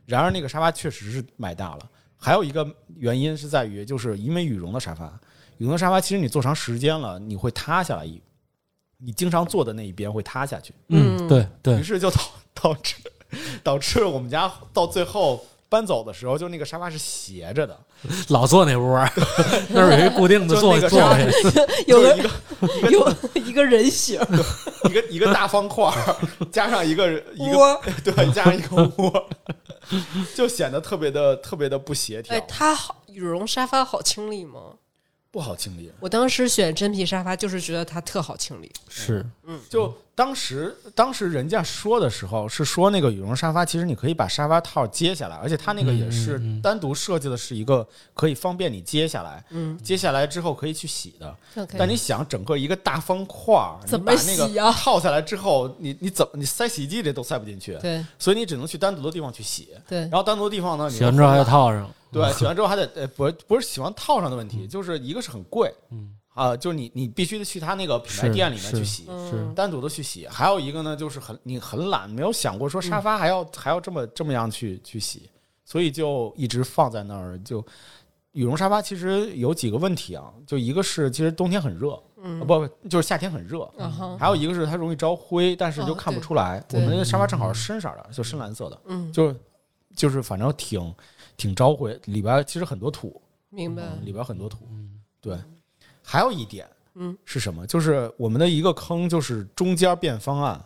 然而那个沙发确实是买大了。还有一个原因是在于，就是因为羽绒的沙发，羽绒的沙发其实你坐长时间了，你会塌下来一，你经常坐的那一边会塌下去。嗯对对于，是就导导致导致我们家到最后搬走的时候，就那个沙发是斜着的，老坐那屋儿，那儿有一固定的 座位，有个一个有一个人形一个一个大方块儿，加上一个一个。对，加上一个窝，就显得特别的特别的不协调哎，，它好羽绒沙发好清理吗？不好清理。我当时选真皮沙发，就是觉得它特好清理。是嗯就当时当时人家说的时候是说那个羽绒沙发，其实你可以把沙发套揭下来，而且它那个也是单独设计的，是一个可以方便你揭下来，嗯，揭下来之后可以去洗的。但你想，整个一个大方块儿，怎么你把那个洗啊？套下来之后，你你怎么你塞洗衣机里都塞不进去，对。所以你只能去单独的地方去洗。对。然，后单独的地方呢，你洗完之后还要套上，对，洗完之后还得呃不不是洗完套上的问题，就是一个是很贵，嗯啊，就是你你必须得去他那个品牌店里面去洗，嗯单独的去洗。还有一个呢，就是很你很懒，没有想过说沙发还要、还要这么这么样去去洗，所以就一直放在那儿。就羽绒沙发其实有几个问题啊，就一个是其实冬天很热，嗯啊不不就是夏天很热。嗯，还有一个是它容易招灰，但是就哦看不出来。我们那个沙发正好是深色的，就深蓝色的，嗯，就就是反正挺挺招灰，里边其实很多土，明白。里边很多土。嗯对，还有一点，嗯，是什么？就是我们的一个坑，就是中间变方案。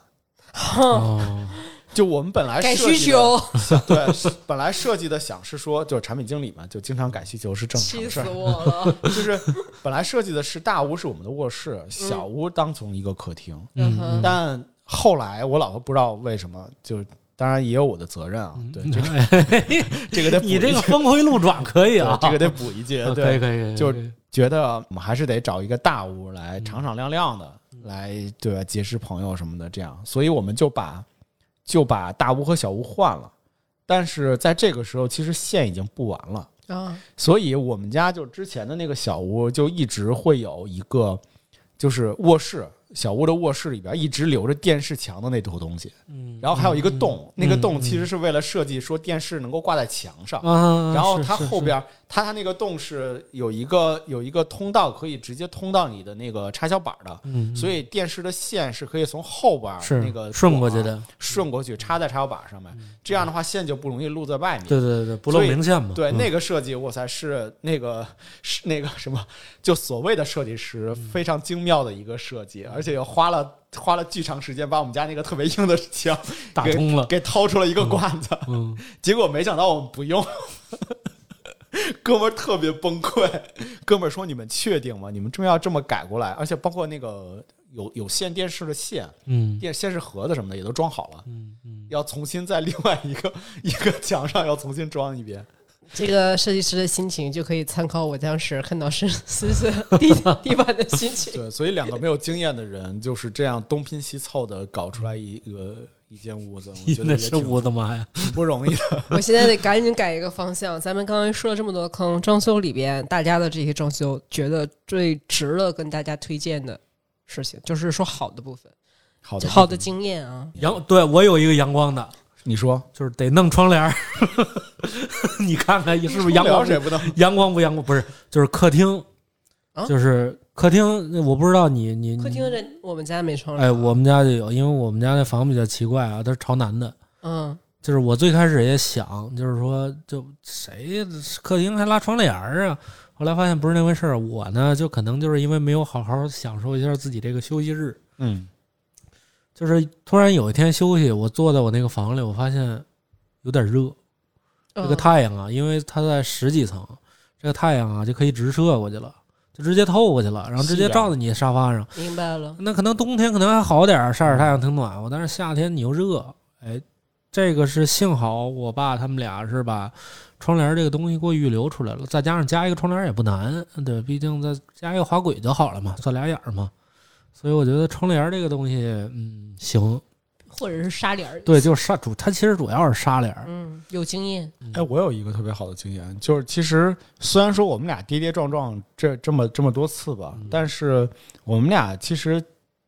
哦，就我们本来改设计需，求，对，本来设计的想是说，就是产品经理嘛，就经常改需求是正常气死。我了。就是本来设计的是大屋是我们的卧室，小屋当成一个客厅，嗯但后来我老婆不知道为什么，就当然也有我的责任啊，对这个 这个得补你这个峰回路转可以啊，这个得补一句，对，可以可以，就觉得我们还是得找一个大屋来敞敞亮亮的，嗯。来对吧？结识朋友什么的，这样，所以我们就把就把大屋和小屋换了。但是在这个时候，其实线已经布完了，啊，所以我们家就之前的那个小屋就一直会有一个，就是卧室小屋的卧室里边一直留着电视墙的那坨东西，嗯然后还有一个洞，那个洞嗯其实是为了设计说电视能够挂在墙上，啊，然后它后边它它那个洞是有一个有一个通道可以直接通到你的那个插销板的，嗯，所以电视的线是可以从后边那个顺过去的，顺过去插在插销板上面，这样的话线就不容易露在外面。对对对，不露明线嘛。对，嗯。那个设计，哇塞，是那个 是那个什么，就所谓的设计师非常精妙的一个设计，而且又花了花了巨长时间把我们家那个特别硬的墙 打通了，给掏出了一个罐子，嗯，结果没想到我们不用。哥们儿特别崩溃，哥们儿说：“你们确定吗？你们真要这么改过来？而且包括那个有有线电视的线、嗯电电视盒子什么的也都装好了，嗯嗯，要重新在另外一个 一个墙上要重新装一遍。这个设计师的心情就可以参考我当时看到是四色地 地板的心情。对，所以两个没有经验的人就是这样东拼西凑的搞出来一个一间屋子，我 觉得那是也挺我的妈呀！挺不容易的。我现在得赶紧改一个方向。咱们刚才说了这么多坑，装修里边大家的这些装修，觉得最值得跟大家推荐的事情，就是说好的部分，好的，好的经验啊。阳，对我有一个阳光的，你说就是得弄窗帘儿。你看看是不是阳光？谁不能？阳光不阳光？不是，就是客厅，啊就是客厅。我不知道你你客厅这我们家没窗帘，哎，我们家就有，因为我们家那房比较奇怪啊，它是朝南的。嗯就是我最开始也想，就是说，就谁客厅还拉窗帘儿啊？后来发现不是那回事儿。我呢，就可能就是因为没有好好享受一下自己这个休息日，嗯，就是突然有一天休息，我坐在我那个房里，我发现有点热。这个嗯太阳啊，因为它在十几层，这个太阳啊就可以直射过去了，就直接透过去了，然后直接照在你沙发上。明白了。那可能冬天可能还好点儿，晒着太阳挺暖和，但是夏天你又热，哎，这个是幸好我爸他们俩是把窗帘这个东西给我预留出来了，再加上加一个窗帘也不难，对，毕竟再加一个滑轨就好了嘛，算俩眼儿嘛，所以我觉得窗帘这个东西，嗯，行，或者是纱帘儿，对，就是纱主，它其实主要是纱帘儿，嗯，有经验，哎，我有一个特别好的经验，就是其实虽然说我们俩跌跌撞撞这这么这么多次吧，但是我们俩其实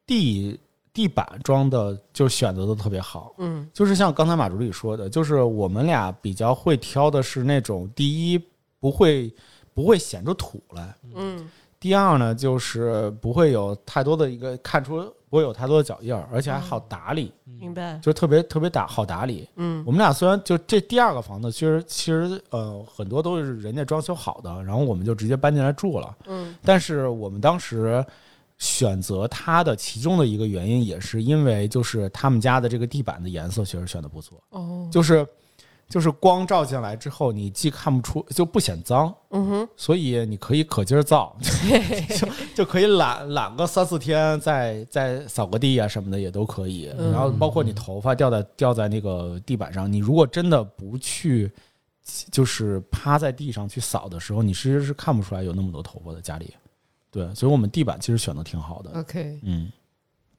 地地板装的就选择的特别好。嗯。就是像刚才马助理说的，就是我们俩比较会挑的是那种第一不会不会显出土来，嗯。第二呢就是不会有太多的一个看出不会有太多的脚印儿，而且还好打理，明白，就特别特别打好打理。嗯。我们俩虽然就这第二个房子，其实其实呃很多都是人家装修好的，然后我们就直接搬进来住了。嗯。但是我们当时选择它的其中的一个原因，也是因为就是他们家的这个地板的颜色确实选的不错，哦，就是就是光照进来之后，你既看不出就不显脏，嗯哼，所以你可以可劲儿造，就就可以懒懒个三四天，再再扫个地啊什么的也都可以。嗯然后包括你头发掉在掉在那个地板上，你如果真的不去，就是趴在地上去扫的时候，你其实是看不出来有那么多头发的家里。对，所以我们地板其实选的挺好的。OK。嗯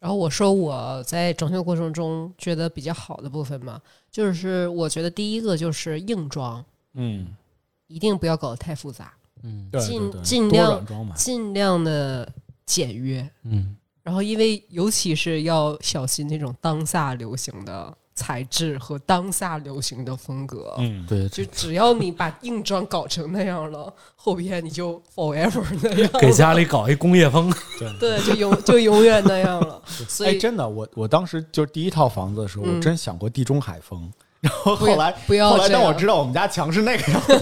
然后我说我在装修过程中觉得比较好的部分嘛，就是我觉得第一个就是硬装，嗯，一定不要搞得太复杂，嗯对尽尽量。尽量的简约。嗯然后，因为尤其是要小心那种当下流行的材质和当下流行的风格。嗯，对，就只要你把硬装搞成那样了，后边你就 forever 那样，给家里搞一工业风，对，就永就永远那样了。所哎，以真的，我我当时就第一套房子的时候，嗯。我真想过地中海风。然后后来不要后来当我知道我们家墙是那个样子，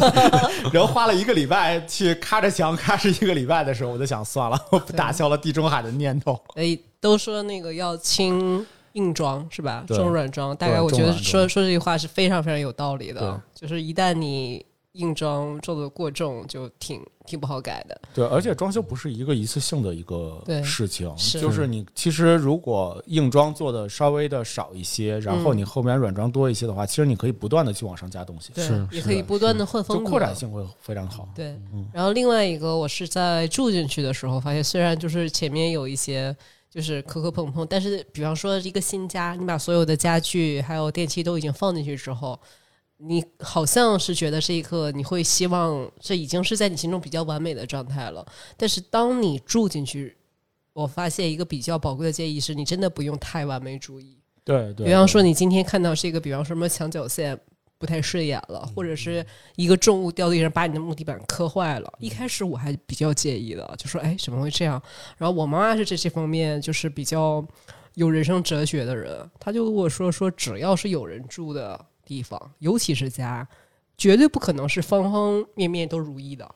然后花了一个礼拜去咔着墙咔哧一个礼拜的时候，我就想算了，我打消了地中海的念头。哎，都说那个要轻硬装是吧？这种软装，大概我觉得说说这句话是非常非常有道理的。就是一旦你硬装做的过重，就挺挺不好改的。对，而且装修不是一个一次性的一个事情，是。就是你其实如果硬装做的稍微的少一些，然后嗯你后面软装多一些的话，其实你可以不断的去往上加东西，对是，也可以不断的换风格，扩展性会非常好。对。嗯，然后另外一个，我是在住进去的时候发现，虽然就是前面有一些就是磕磕碰碰，但是比方说一个新家，你把所有的家具还有电器都已经放进去之后，你好像是觉得这一刻你会希望这已经是在你心中比较完美的状态了，但是当你住进去，我发现一个比较宝贵的建议是你真的不用太完美主义。对对，比方说，你今天看到这个，比方说什么墙角线不太顺眼了，或者是一个重物掉地上把你的木地板磕坏了。一开始我还比较介意的，就说哎怎么会这样？然后我妈妈是这些方面就是比较有人生哲学的人，她就跟我说说只要是有人住的地方，尤其是家，绝对不可能是方方面面都如意的。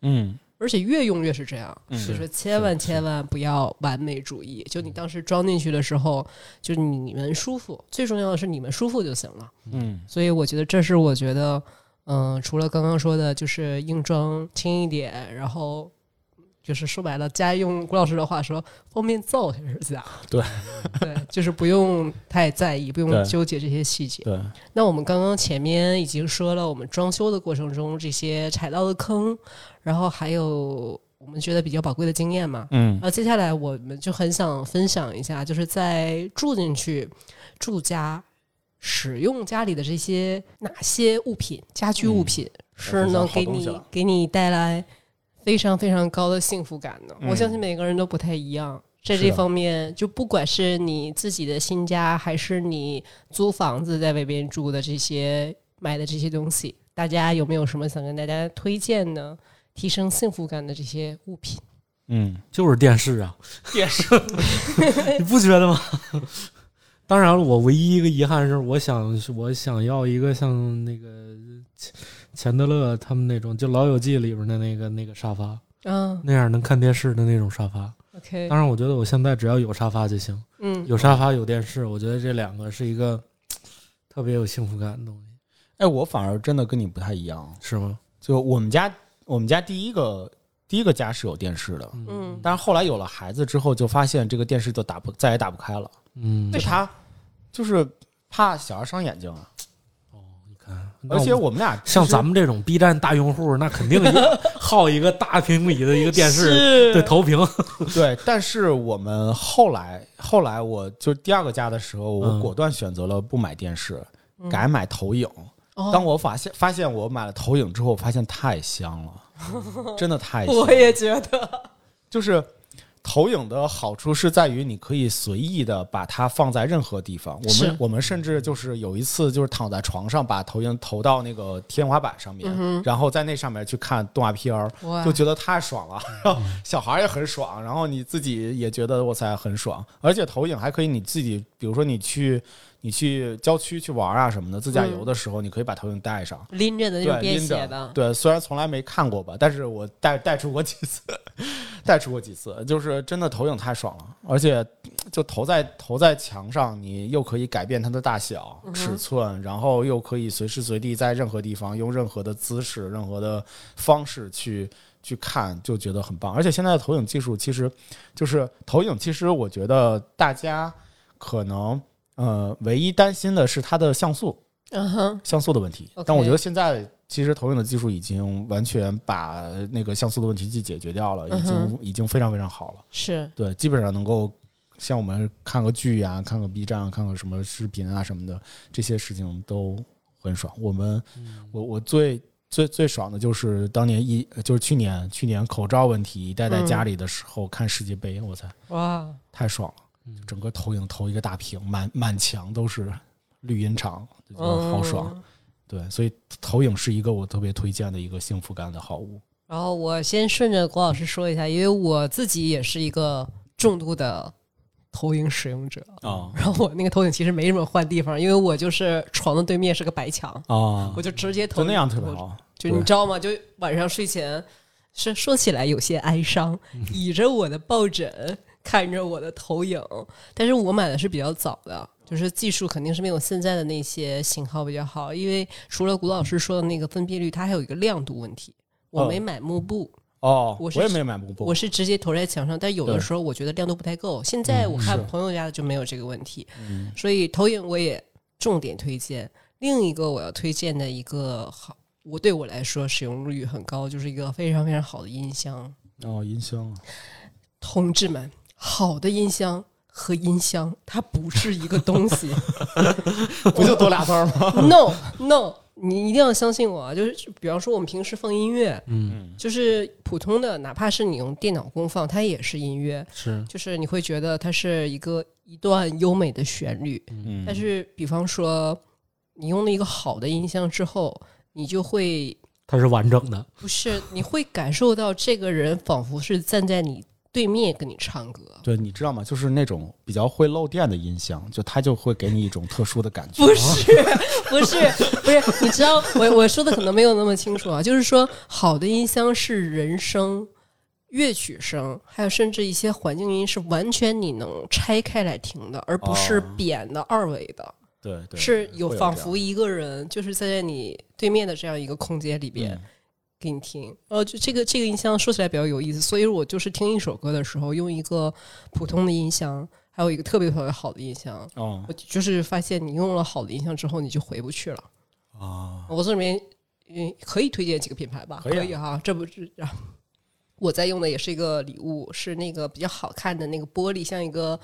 嗯而且越用越是这样，嗯就是千万千万不要完美主义。就你当时装进去的时候，就你们舒服，最重要的是你们舒服就行了。嗯所以我觉得这是我觉得，嗯、除了刚刚说的，就是硬装轻一点，然后就是说白了，家用郭老师的话说，方便造就是家。对对，就是不用太在意，不用纠结这些细节。对，那我们刚刚前面已经说了，我们装修的过程中这些踩到的坑，然后还有我们觉得比较宝贵的经验嘛。嗯那接下来我们就很想分享一下，就是在住进去住家。使用家里的这些哪些物品、家居物品、是能给你给你带来非常非常高的幸福感呢？嗯我相信每个人都不太一样，在这方面，就不管是你自己的新家，还是你租房子在外边住的这些买的这些东西，大家有没有什么想跟大家推荐的提升幸福感的这些物品？嗯，就是电视啊，电视 你不觉得吗？当然了，我唯一一个遗憾是，我想我想要一个像那个钱钱德勒他们那种，就《老友记》里边的那个那个沙发，嗯。那样能看电视的那种沙发。，OK，当然，我觉得我现在只要有沙发就行，嗯，有沙发有电视，我觉得这两个是一个特别有幸福感的东西，哎，我反而真的跟你不太一样，是吗？就我们家我们家第一个第一个家是有电视的，嗯。但是后来有了孩子之后，就发现这个电视就打不再也打不开了，嗯。为，啥就他就是怕小孩伤眼睛啊，而且我们俩像咱们们这种 B 站大用户，那肯定 耗一个大平米的一个电视是对投屏，对，但是我们后来后来我就第二个家的时候，我嗯果断选择了不买电视，嗯改买投影。哦当我发现发现我买了投影之后，我发现太香了，真的太香。我也觉得，就是投影的好处是在于你可以随意的把它放在任何地方。我们我们甚至就是有一次就是躺在床上把投影投到那个天花板上面，嗯然后在那上面去看动画片儿，就觉得太爽了。然后小孩也很爽，然后你自己也觉得我才很爽。而且投影还可以你自己，比如说你去你去郊区去玩啊什么的，自驾游的时候，你可以把投影带上。拎着的那种对，便携的，对，虽然从来没看过吧，但是我带带出过几次，带出过几次，就是真的投影太爽了，而且就投在投在墙上，你又可以改变它的大小、嗯尺寸，然后又可以随时随地在任何地方用任何的姿势、任何的方式去去看，就觉得很棒。而且现在的投影技术，其实就是投影，其实我觉得大家可能呃唯一担心的是它的像素。嗯哼，像素的问题但我觉得现在其实投影的技术已经完全把那个像素的问题去解决掉了，已经、嗯已经非常非常好了。是对，基本上能够像我们看个剧呀、看个 B 站啊、看个什么视频啊什么的，这些事情都很爽。我们我我最最最爽的就是当年一就是去年去年口罩问题戴在家里的时候、看世界杯，我操，哇，太爽了！嗯整个投影投一个大屏，满满墙都是绿茵场，就觉得好爽。嗯对，所以投影是一个我特别推荐的一个幸福感的好物。然后我先顺着郭老师说一下，因为我自己也是一个重度的投影使用者。啊然后我那个投影其实没什么换地方，因为我就是床的对面是个白墙，啊我就直接投就那样特别。好。就你知道吗？就晚上睡前是说起来有些哀伤，嗯倚着我的抱枕看着我的投影，但是我买的是比较早的。就是技术肯定是没有现在的那些型号比较好，因为除了古老师说的那个分辨率，它还有一个亮度问题。我哦没买幕布，哦，我我也没买幕布，我是直接投在墙上，但有的时候我觉得亮度不太够。现在我看朋友家的就没有这个问题，嗯所以投影我也重点推荐。另一个我要推荐的一个好，我对我来说使用率很高，就是一个非常非常好的音箱。哦，音箱啊，同志们，好的音箱和音箱它不是一个东西。不就多俩字儿吗？no No，你一定要相信我啊！就是比方说我们平时放音乐，嗯，就是普通的，哪怕是你用电脑功放，它也是音乐。是，就是你会觉得它是一个一段优美的旋律，嗯，但是比方说你用了一个好的音箱之后，你就会它是完整的。不是你会感受到这个人仿佛是站在你对面跟你唱歌。对，你知道吗？就是那种比较会漏电的音箱，就它就会给你一种特殊的感觉。不是，不是，不是，你知道，我我说的可能没有那么清楚啊。就是说，好的音箱是人声、乐曲声，还有甚至一些环境音是完全你能拆开来听的，而不是哦扁的二维的，对对，是有仿佛一个人就是在你对面的这样一个空间里边。嗯给你听，呃，就这个这个音箱说起来比较有意思，所以我就是听一首歌的时候用一个普通的音箱，还有一个特别特别好的音箱，哦我就是发现你用了好的音箱之后，你就回不去了。啊，我这里面嗯可以推荐几个品牌吧？可以啊哈，这不是啊，我在用的也是一个礼物，是那个比较好看的那个玻璃，像一个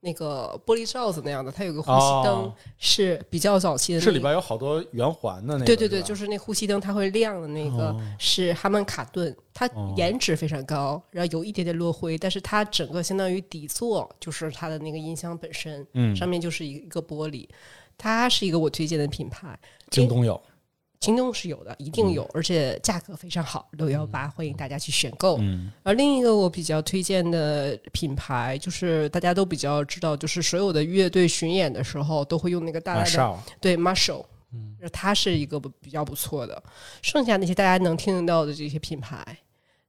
那个玻璃罩子那样的，它有个呼吸灯，哦。是比较早期的、那个。这里边有好多圆环的那个，对对对，就是那呼吸灯，它会亮的那个、哦。是哈曼卡顿，它哦。颜值非常高，然后有一点点落灰，但是它整个相当于底座就是它的那个音箱本身，嗯，上面就是一个玻璃，它是一个我推荐的品牌。京东有，京东是有的，一定有，而且价格非常好，六幺八，欢迎大家去选购。嗯而另一个我比较推荐的品牌，就是大家都比较知道，就是所有的乐队巡演的时候都会用那个大大的，对 Marshall，嗯，它是一个比较不错的。剩下那些大家能听得到的这些品牌。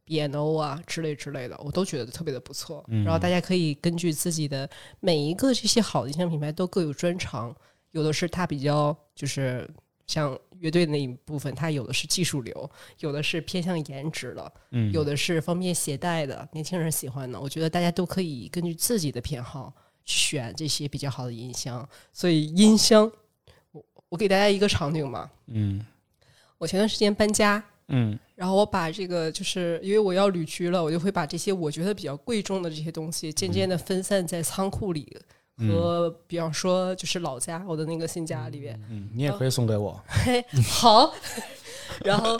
B&O 啊之类之类的，我都觉得特别的不错。嗯然后大家可以根据自己的每一个这些好的音响品牌都各有专长，有的是它比较就是像乐队那一部分，它有的是技术流，有的是偏向颜值的，嗯，有的是方便携带的，年轻人喜欢的。我觉得大家都可以根据自己的偏好选这些比较好的音箱。所以音箱，我我给大家一个场景吧。嗯我前段时间搬家，嗯然后我把这个就是因为我要旅居了，我就会把这些我觉得比较贵重的这些东西，渐渐的分散在仓库里。和比方说，就是老家我的那个新家里边，嗯，你也可以送给我，嘿，好。然后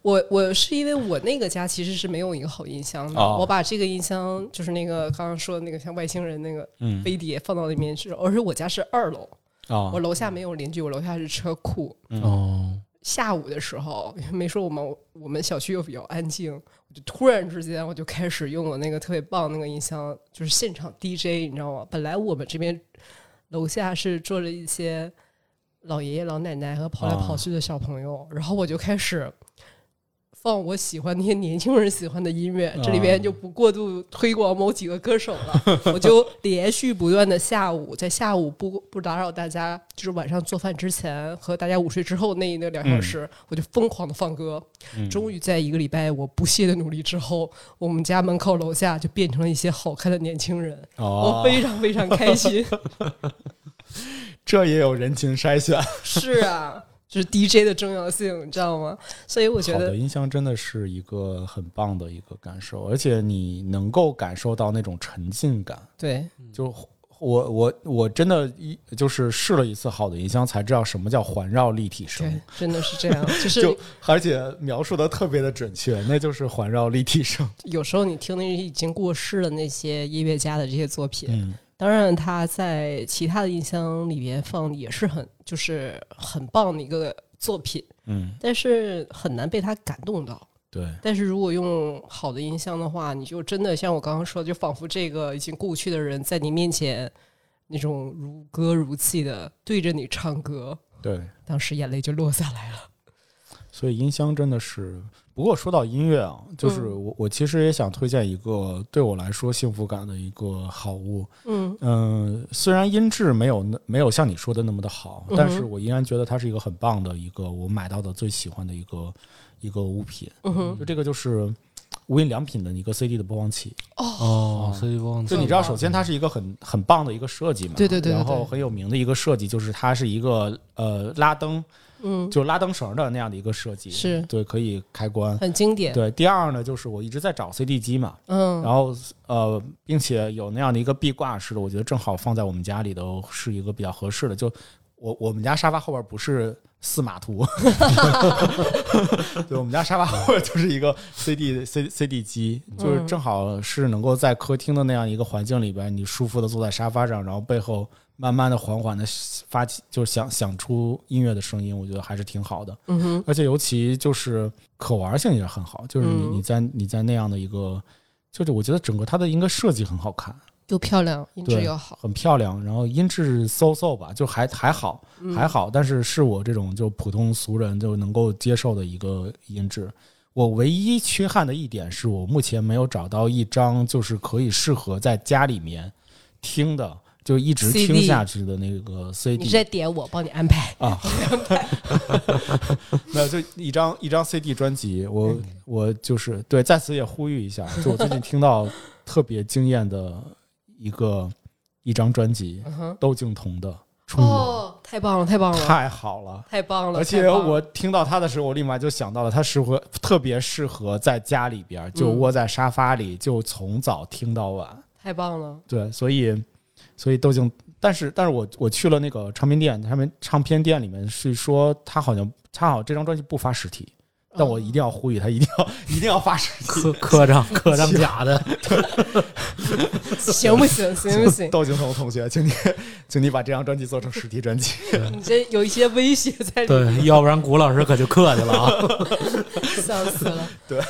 我我是因为我那个家其实是没有一个好音箱的，哦我把这个音箱就是那个刚刚说的那个像外星人那个嗯。飞碟放到里面去，而且我家是二楼，啊我楼下没有邻居，我楼下是车库。嗯。哦，下午的时候，没说我们我们小区又比较安静，突然之间我就开始用我那个特别棒那个音箱，就是现场 DJ，你知道吗？本来我们这边楼下是坐着一些老爷爷老奶奶和跑来跑去的小朋友，然后我就开始。放我喜欢那些年轻人喜欢的音乐，这里边就不过度推广某几个歌手了。我就连续不断的下午，在下午不不打扰大家，就是晚上做饭之前和大家午睡之后那那两小时，我就疯狂的放歌。嗯终于在一个礼拜我不懈的努力之后，我们家门口楼下就变成了一些好看的年轻人，哦我，非常非常开心。这也有人群筛选。是啊，就是 DJ 的重要性，你知道吗？所以我觉得，好的音箱真的是一个很棒的一个感受，而且你能够感受到那种沉浸感。对，就我我我真的一就是试了一次好的音箱，才知道什么叫环绕立体声对。，真的是这样。就是就而且描述的特别的准确，那就是环绕立体声。有时候你听那些已经过世的那些音乐家的这些作品，嗯当然他在其他的音箱里边放也是很就是很棒的一个作品，嗯，但是很难被他感动到。对，但是如果用好的音箱的话，你就真的像我刚刚说的，就仿佛这个已经故去的人在你面前，那种如歌如泣的对着你唱歌，对，当时眼泪就落下来了。所以音箱真的是。不过说到音乐啊，就是嗯我我其实也想推荐一个对我来说幸福感的一个好物。嗯嗯，虽然音质没有那没有像你说的那么的好，但是我依然觉得它是一个很棒的一个我买到的最喜欢的一个一个物品。嗯哼，就这个就是无印良品的一个 CD 的播放器。哦，，CD 播放器就你知道，首先它是一个很很棒的一个设计嘛，对对对对然后很有名的一个设计就是它是一个呃拉灯，嗯，就拉灯绳的那样的一个设计，是对，可以开关。很经典。对，第二呢，就是我一直在找 CD 机嘛，嗯，然后呃，并且有那样的一个壁挂式的，我觉得正好放在我们家里头是一个比较合适的。就我我们家沙发后边不是四马图，对，我们家沙发后边就是一个 CD C CD 机，就是正好是能够在客厅的那样一个环境里边，你舒服的坐在沙发上，然后背后慢慢的、缓缓的发起，就是想想出音乐的声音，我觉得还是挺好的。嗯哼，而且尤其就是可玩性也很好，就是你嗯。你在你在那样的一个，就是我觉得整个它的应该设计很好看，又漂亮，音质又好，很漂亮，然后音质 so so 吧，就还还好嗯。还好，但是是我这种就普通俗人就能够接受的一个音质。我唯一缺憾的一点是我目前没有找到一张就是可以适合在家里面听的，就一直听下去的那个 CD 你在点我，帮你安排。啊，没有，就一张一张 CD 专辑，我我就是对，在此也呼吁一下，就我 最近听到特别惊艳的一个一张专辑，窦靖童的《哦，太棒了，太棒》，了，太好了。太棒了！而且我听到他的时候，我立马就想到了，他适合特别适合在家里边，就嗯窝在沙发里，就从早听到晚。太棒了，对，所以所以窦靖，但是但是我我去了那个唱片店，他们唱片店里面是说他好像他好像这张专辑不发实体，但我一定要呼吁他一定要 一定要发实体。刻刻上刻上假的，行不行？行不行？窦靖童同学，请你 请你把这张专辑做成实体专辑。你这有一些威胁在里面，对，要不然谷老师可就客气了啊。笑死了。对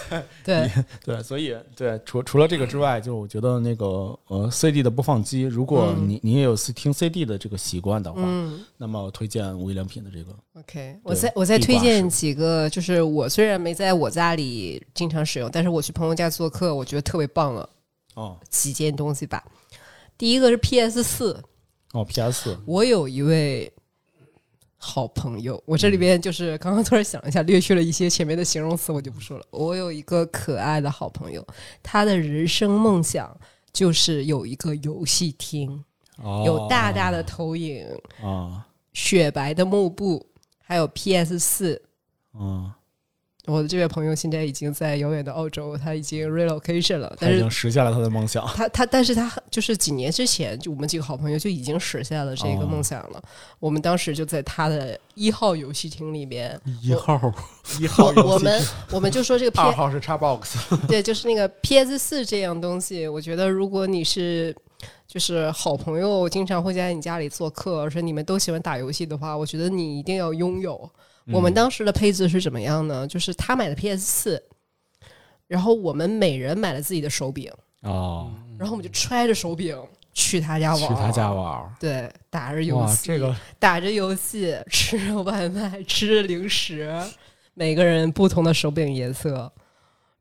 对，对，所以对除除了这个之外，就我觉得那个呃 CD 的播放机，如果嗯你你也有听 CD 的这个习惯的话，嗯那么我推荐无印良品的这个。，OK，我再我再推荐几个，就是我虽然没在我家里经常使用，但是我去朋友家做客，我觉得特别棒了哦几件东西吧。第一个是 PS 四，哦，PS 四我有一位好朋友，我这里边就是刚刚突然想了一下，略去了一些前面的形容词，我就不说了。我有一个可爱的好朋友，他的人生梦想就是有一个游戏厅，哦，有大大的投影、啊雪白的幕布，还有 PS 四。啊，我的这位朋友现在已经在遥远的澳洲，他已经 relocation 了，他但是已经实现了他的梦想。他他，但是他就是几年之前，就我们几个好朋友就已经实现了这个哦梦想了。我们当时就在他的一号游戏厅里边，一号一号我游戏我们我们就说这个 二 P 号是 Xbox，对，就是那个 PS 四这样东西，我觉得如果你是就是好朋友，经常会在你家里做客，而且你们都喜欢打游戏的话，我觉得你一定要拥有。我们当时的配置是怎么样呢？就是他买的 PS 四，然后我们每人买了自己的手柄，哦，然后我们就揣着手柄去他家玩，去他家，玩，对，打着游，戏，这个打着游戏，吃着外卖，吃着零食，每个人不同的手柄颜色。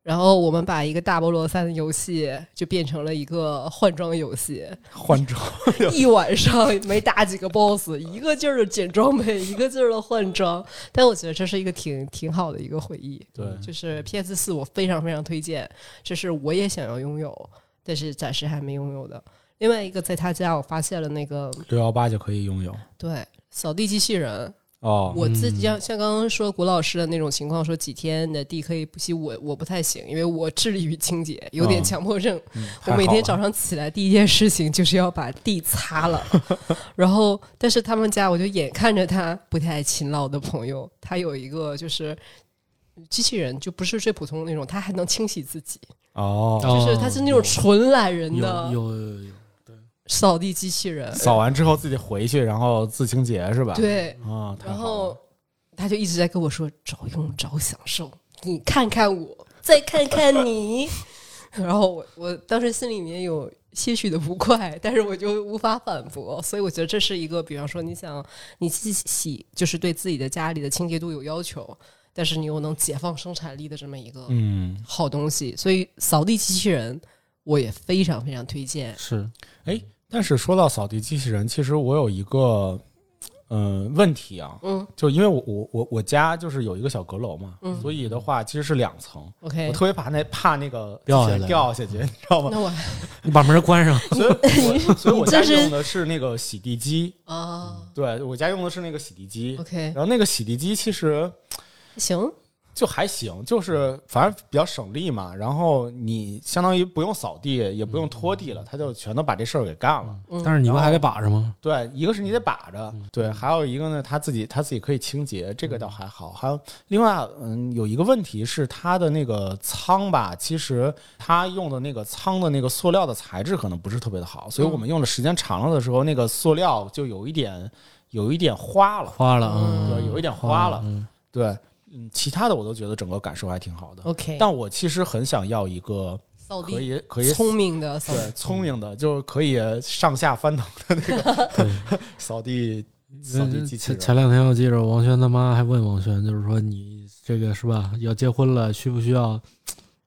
然后我们把一个大菠萝三的游戏就变成了一个换装游戏，换装，一晚上没打几个 BOSS，一个劲儿的捡装备，一个劲儿的换装。但我觉得这是一个挺挺好的一个回忆。对就是 PS 四，我非常非常推荐，这是我也想要拥有，但是暂时还没拥有的。另外一个，在他家我发现了那个六幺八就可以拥有对扫地机器人，哦。我自己像像刚刚说古老师的那种情况，说几天的地可以不洗，我我不太行，因为我致力于清洁，有点嗯强迫症。嗯我每天早上起来第一件事情就是要把地擦了，然后但是他们家我就眼看着他不太勤劳的朋友，他有一个就是机器人，就不是最普通的那种，他还能清洗自己，哦，就是他是那种纯懒人有的有有有扫地机器人。扫完之后自己回去，然后自清洁是吧？对，啊，然后他就一直在跟我说找用找享受，你看看我，再看看你。然后我我当时心里面有些许的不快，但是我就无法反驳，所以我觉得这是一个，比方说你想你自己洗，就是对自己的家里的清洁度有要求，但是你又能解放生产力的这么一个嗯，好东西，所以扫地机器人我也非常非常推荐。是哎，但是说到扫地机器人，其实我有一个嗯、呃问题啊，嗯。就因为我我我我家就是有一个小阁楼嘛，嗯所以的话其实是两层，，OK，我特别怕那怕那个掉下来掉下去，你知道吗？那我 你把门关上，所以我 所以我家用的是那个洗地机，啊对我家用的是那个洗地机，，OK，然后那个洗地机其实行，就还行，就是反正比较省力嘛。然后你相当于不用扫地，也不用拖地了，他就全都把这事儿给干了。嗯但是你不还得把着吗？对，一个是你得把着，对，还有一个呢，他自己他自己可以清洁，这个倒还好。还有另外，嗯，有一个问题是它的那个仓吧，其实它用的那个仓的那个塑料的材质可能不是特别的好，所以我们用的时间长了的时候，那个塑料就有一点有一点花了，花了，嗯对，有一点花了，嗯对，嗯，其他的我都觉得整个感受还挺好的。OK，但我其实很想要一个可扫地以可以聪明的扫地对聪明的，就是可以上下翻腾的那个 对。扫地扫地机器人。前前两天我记着王轩他妈还问王轩，就是说你这个是吧？要结婚了，需不需要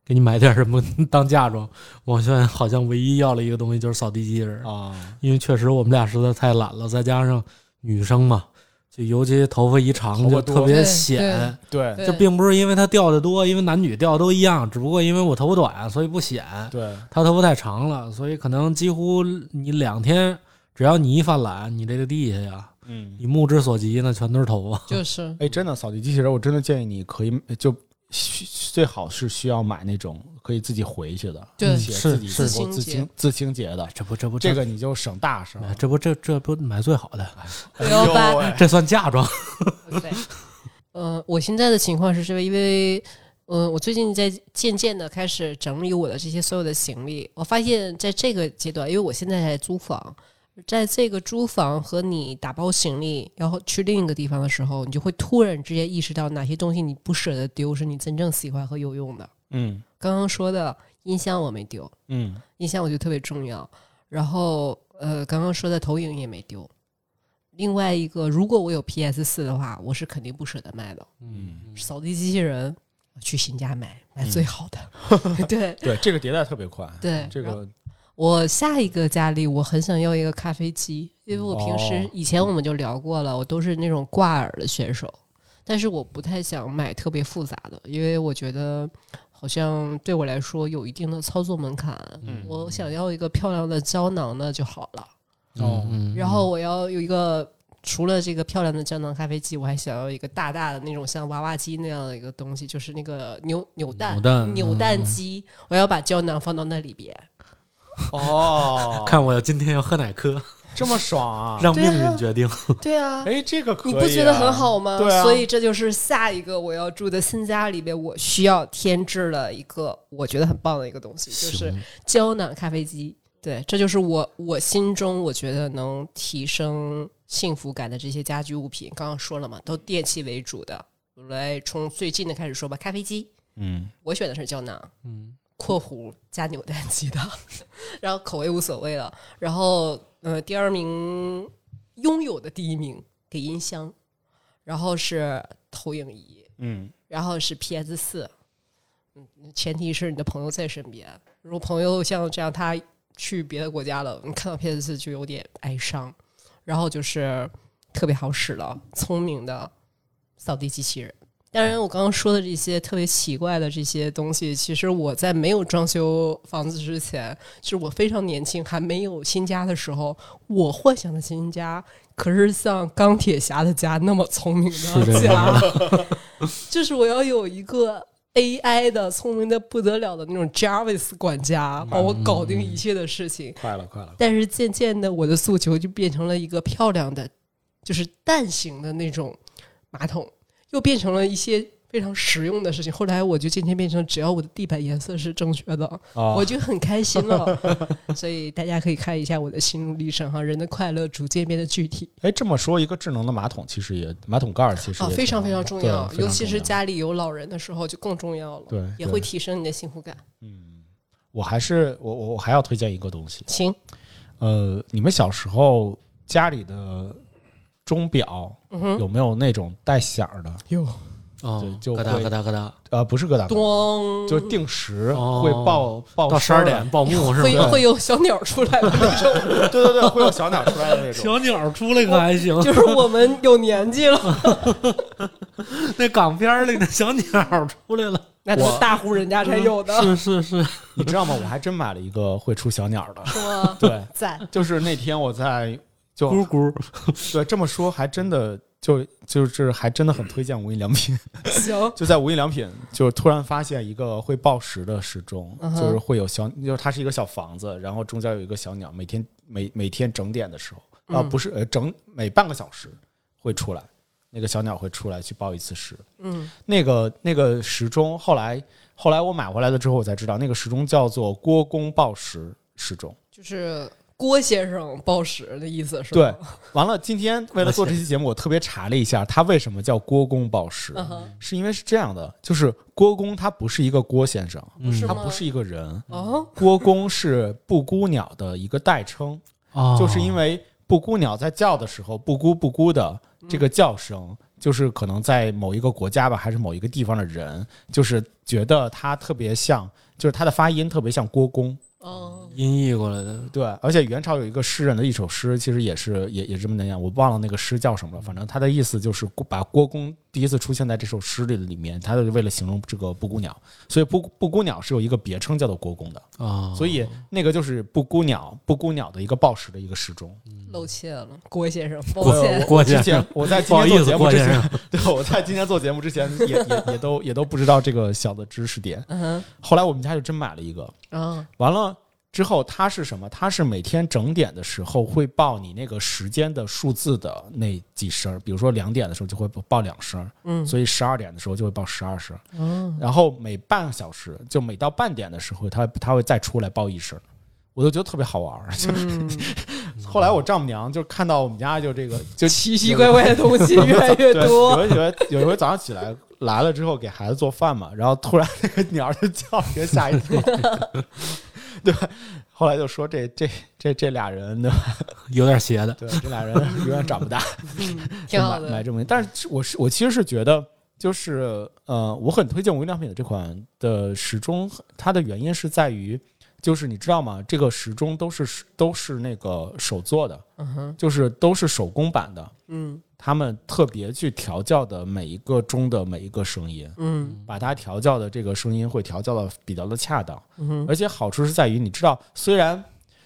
给你买点什么 当嫁妆？王轩好像唯一要了一个东西就是扫地机器人，啊，因为确实我们俩实在太懒了，再加上女生嘛，就尤其头发一长就特别显。对对。这并不是因为他掉的多，因为男女掉的都一样，只不过因为我头发短，所以不显。对，他头发太长了，所以可能几乎你两天，只要你一犯懒，你这个地下呀，嗯，你目之所及那全都是头发。就是。哎，真的扫地机器人，我真的建议你可以就需最好是需要买那种可以自己回去的，对并且自己是自清洁自清自清洁的，这不这不这个你就省大事儿。哎这不这这不买最好的，这算嫁妆。对，呃，我现在的情况是这个，因为，嗯、我最近在渐渐的开始整理我的这些所有的行李。我发现，在这个阶段，因为我现在在租房，在这个租房和你打包行李，然后去另一个地方的时候，你就会突然之间意识到哪些东西你不舍得丢，是你真正喜欢和有用的。嗯刚刚说的音箱我没丢，嗯音箱我觉得特别重要。然后呃，刚刚说的投影也没丢。另外一个，如果我有 PS 四的话，我是肯定不舍得卖的。嗯，扫地机器人去新家买，买最好的。对对，这个迭代特别快。对，这个我下一个家里我很想要一个咖啡机，因为我平时、哦以前我们就聊过了，我都是那种挂耳的选手，但是我不太想买特别复杂的，因为我觉得好像对我来说有一定的操作门槛。嗯我想要一个漂亮的胶囊的就好了。哦嗯然后我要有一个除了这个漂亮的胶囊咖啡机，我还想要一个大大的那种像娃娃机那样的一个东西，就是那个扭扭蛋扭蛋扭蛋嗯机，我要把胶囊放到那里边。哦，看我今天要喝哪颗，这么爽啊！让命运决定。对啊。哎，这个可以、啊，你不觉得很好吗？对啊，所以这就是下一个我要住的新家里边，我需要添置了一个我觉得很棒的一个东西，就是胶囊咖啡机。对，这就是我我心中我觉得能提升幸福感的这些家居物品。刚刚说了嘛，都电器为主的。我来从最近的开始说吧，咖啡机，嗯我选的是胶囊（嗯括弧加扭蛋机的），然后口味无所谓了。然后呃，第二名拥有的第一名给音箱，然后是投影仪，嗯然后是 PS 四，嗯，前提是你的朋友在身边。如果朋友像这样，他去别的国家了，你看到 PS 四就有点哀伤。然后就是特别好使了，聪明的扫地机器人。当然，我刚刚说的这些特别奇怪的这些东西，其实我在没有装修房子之前，就是我非常年轻，还没有新家的时候，我幻想的新家可是像钢铁侠的家那么聪明是的样家，就是我要有一个 AI 的聪明的不得了的那种 Jarvis 管家，帮我搞定一切的事情。快了快了，但是渐渐的，我的诉求就变成了一个漂亮的，就是蛋形的那种马桶，又变成了一些非常实用的事情。后来我就渐渐变成，只要我的地板颜色是正确的，哦 我就很开心了。所以大家可以看一下我的心路历程哈，人的快乐逐渐变得具体哎，这么说，一个智能的马桶其实也马桶盖儿其实啊，也非常非常重要，尤其是家里有老人的时候就更重要了，对也会提升你的幸福感。嗯我还是我我我还要推荐一个东西，行，呃，你们小时候家里的钟表嗯，有没有那种带响的？哟。哦，就咯哒会咯哒咯哒，呃，不是咯哒，咚，就定时哦。会报报到十二点报幕是吧？会会有小鸟出来的那种。对对对，会有小鸟出来的那种。小鸟出来可还行，就是我们有年纪了，那港片儿里的小鸟出来了，那都是大户人家才有的，是是是，你知道吗？我还真买了一个会出小鸟的。对，在，就是那天我在就咕咕，对这么说，还真的就就是还真的很推荐无印良品。行，就在无印良品，就突然发现一个会报时的时钟，嗯就是会有小，就是它是一个小房子，然后中间有一个小鸟，每天每每天整点的时候啊、嗯不是呃整每半个小时会出来，那个小鸟会出来去报一次时。嗯那个那个时钟后来后来我买回来了之后，我才知道那个时钟叫做郭公报时时钟。就是郭先生报时的意思是对？，完了，今天为了做这期节目，我特别查了一下，他为什么叫郭公报时，嗯，是因为是这样的，就是郭公他不是一个郭先生，嗯。他不是一个人，哦，郭公是布谷鸟的一个代称，哦。就是因为布谷鸟在叫的时候，布谷布谷的这个叫声，就是可能在某一个国家吧，还是某一个地方的人，就是觉得它特别像，就是它的发音特别像郭公。哦，音译过来的，对，而且元朝有一个诗人的一首诗，其实也是也也这么那样，我忘了那个诗叫什么了。反正他的意思就是把郭公第一次出现在这首诗里的里面，他是为了形容这个布谷鸟，所以布布谷鸟是有一个别称叫做国公的。啊，所以那个就是布谷鸟，布谷鸟的一个报时的一个时钟。露怯了，郭先生，抱郭歉。我。郭先生。我在不好意思，今天做节目郭先之前，生，对，我在今天做节目之前也也也都也都不知道这个小的知识点。嗯，后来我们家就真买了一个，嗯，完了之后它是什么？它是每天整点的时候会报你那个时间的数字的那几声儿，比如说两点的时候就会报两声儿，嗯，所以十二点的时候就会报十二声儿，哦，然后每半个小时就每到半点的时候，它它会再出来报一声儿，我就觉得特别好玩儿。就是嗯，后来我丈母娘就看到我们家就这个就奇奇怪怪的东西 越来越，多。有一回有一回早上起来来了之后给孩子做饭嘛，然后突然那个鸟儿就叫，给吓一跳，对吧？后来就说这这这这俩人对吧？有点邪的，对，这俩人永远长不大，嗯，挺好的。买买这么，但是我是我其实是觉得。就是呃，我很推荐无印良品的这款的时钟，它的原因是在于，就是你知道吗？这个时钟都是都是那个手做的，嗯哼，就是都是手工版的，嗯他们特别去调教的每一个钟的每一个声音，嗯。把它调教的这个声音会调教的比较的恰当，嗯，而且好处是在于，你知道，虽然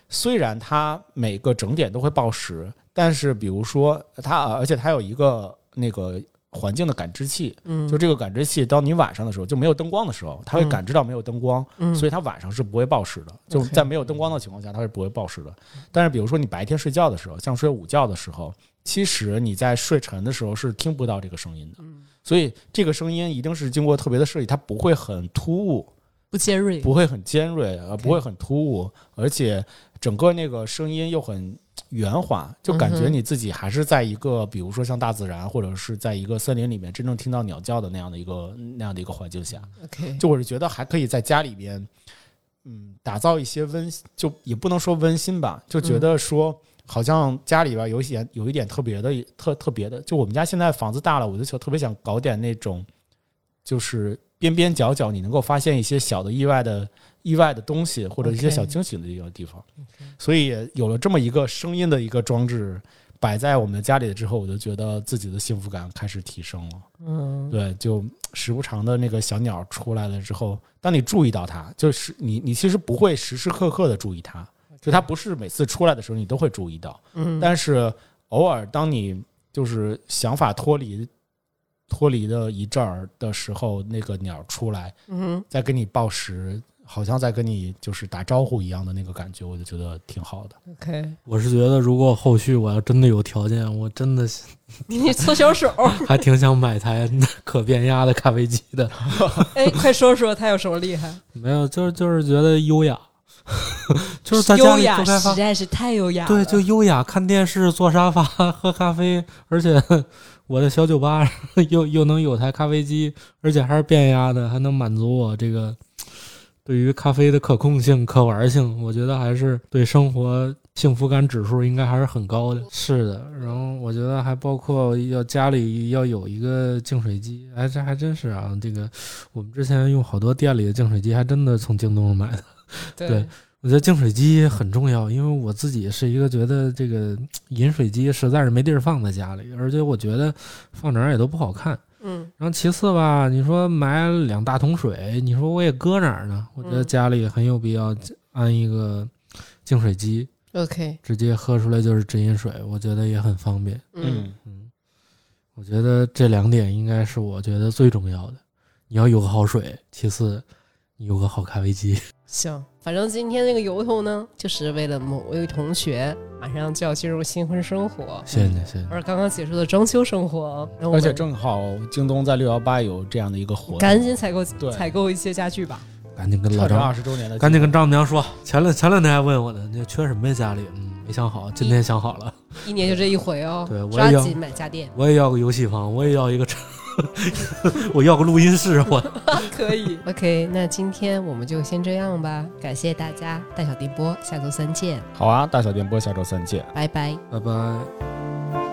虽然它每个整点都会报时，但是比如说它，而且它有一个那个环境的感知器，嗯，就这个感知器，当你晚上的时候就没有灯光的时候，它会嗯感知到没有灯光，嗯，所以它晚上是不会暴食的。就在没有灯光的情况下，它是不会暴食的。但是比如说你白天睡觉的时候，像睡午觉的时候，其实你在睡沉的时候是听不到这个声音的。嗯所以这个声音一定是经过特别的设计，它不会很突兀，不尖锐，不会很尖锐，呃，不会很突兀，而且整个那个声音又很圆滑，就感觉你自己还是在一个，比如说像大自然，或者是在一个森林里面真正听到鸟叫的那样的一个那样的一个环境下。OK，就我是觉得还可以在家里边，嗯，打造一些温，就也不能说温馨吧，就觉得说好像家里边有一点有一点特别的特特别的。就我们家现在房子大了，我就想特别想搞点那种，就是边边角角你能够发现一些小的意外的意外的东西，或者一些小惊喜的一个地方。所以有了这么一个声音的一个装置。摆在我们的家里之后，我就觉得自己的幸福感开始提升了。嗯对，就时不常的那个小鸟出来了之后，当你注意到它，就是你你其实不会时时刻刻的注意它，就它不是每次出来的时候你都会注意到，嗯，但是偶尔当你就是想法脱离脱离的一阵儿的时候，那个鸟出来嗯在给你报时，好像在跟你就是打招呼一样的那个感觉，我就觉得挺好的。OK，我是觉得如果后续我要真的有条件，我真的 你搓小手，还挺想买台可变压的咖啡机的。哎，快说说它有什么厉害？没有，就是就是觉得优雅，就是在家里优雅做开发实，在是太优雅了。对，就优雅，看电视，坐沙发，喝咖啡，而且我的小酒吧又又能有台咖啡机，而且还是变压的，还能满足我这个对于咖啡的可控性、可玩性，我觉得还是对生活幸福感指数应该还是很高的。是的，然后我觉得还包括要家里要有一个净水机，哎，这还真是啊，这个我们之前用好多店里的净水机，还真的从京东上买的。对我觉得净水机很重要，因为我自己是一个觉得这个饮水机实在是没地儿放在家里，而且我觉得放哪儿也都不好看。嗯然后其次吧，你说买两大桶水，你说我也搁哪儿呢？我觉得嗯家里很有必要安一个净水机，，OK，直接喝出来就是直饮水，我觉得也很方便。嗯，嗯，我觉得这两点应该是我觉得最重要的。你要有个好水，其次你有个好咖啡机。行，反正今天这个由头呢，就是为了某位同学马上就要进入新婚生活，谢谢你，谢谢。而刚刚结束的装修生活，然后而且正好京东在六幺八有这样的一个活动，赶紧采购采购一些家具吧。赶紧跟老张二，十周年的，赶紧跟丈母娘说。前两前两天还问我呢，那缺什么呀？家里？嗯，没想好，今天想好了。一年就这一回哦，对我也要抓紧买家电，我也要个游戏房，我也要一个车，我要个录音室，我 可以。OK，那今天我们就先这样吧，感谢大家，大小电波，下周三见，好啊，大小电波下周三见。拜拜。拜拜。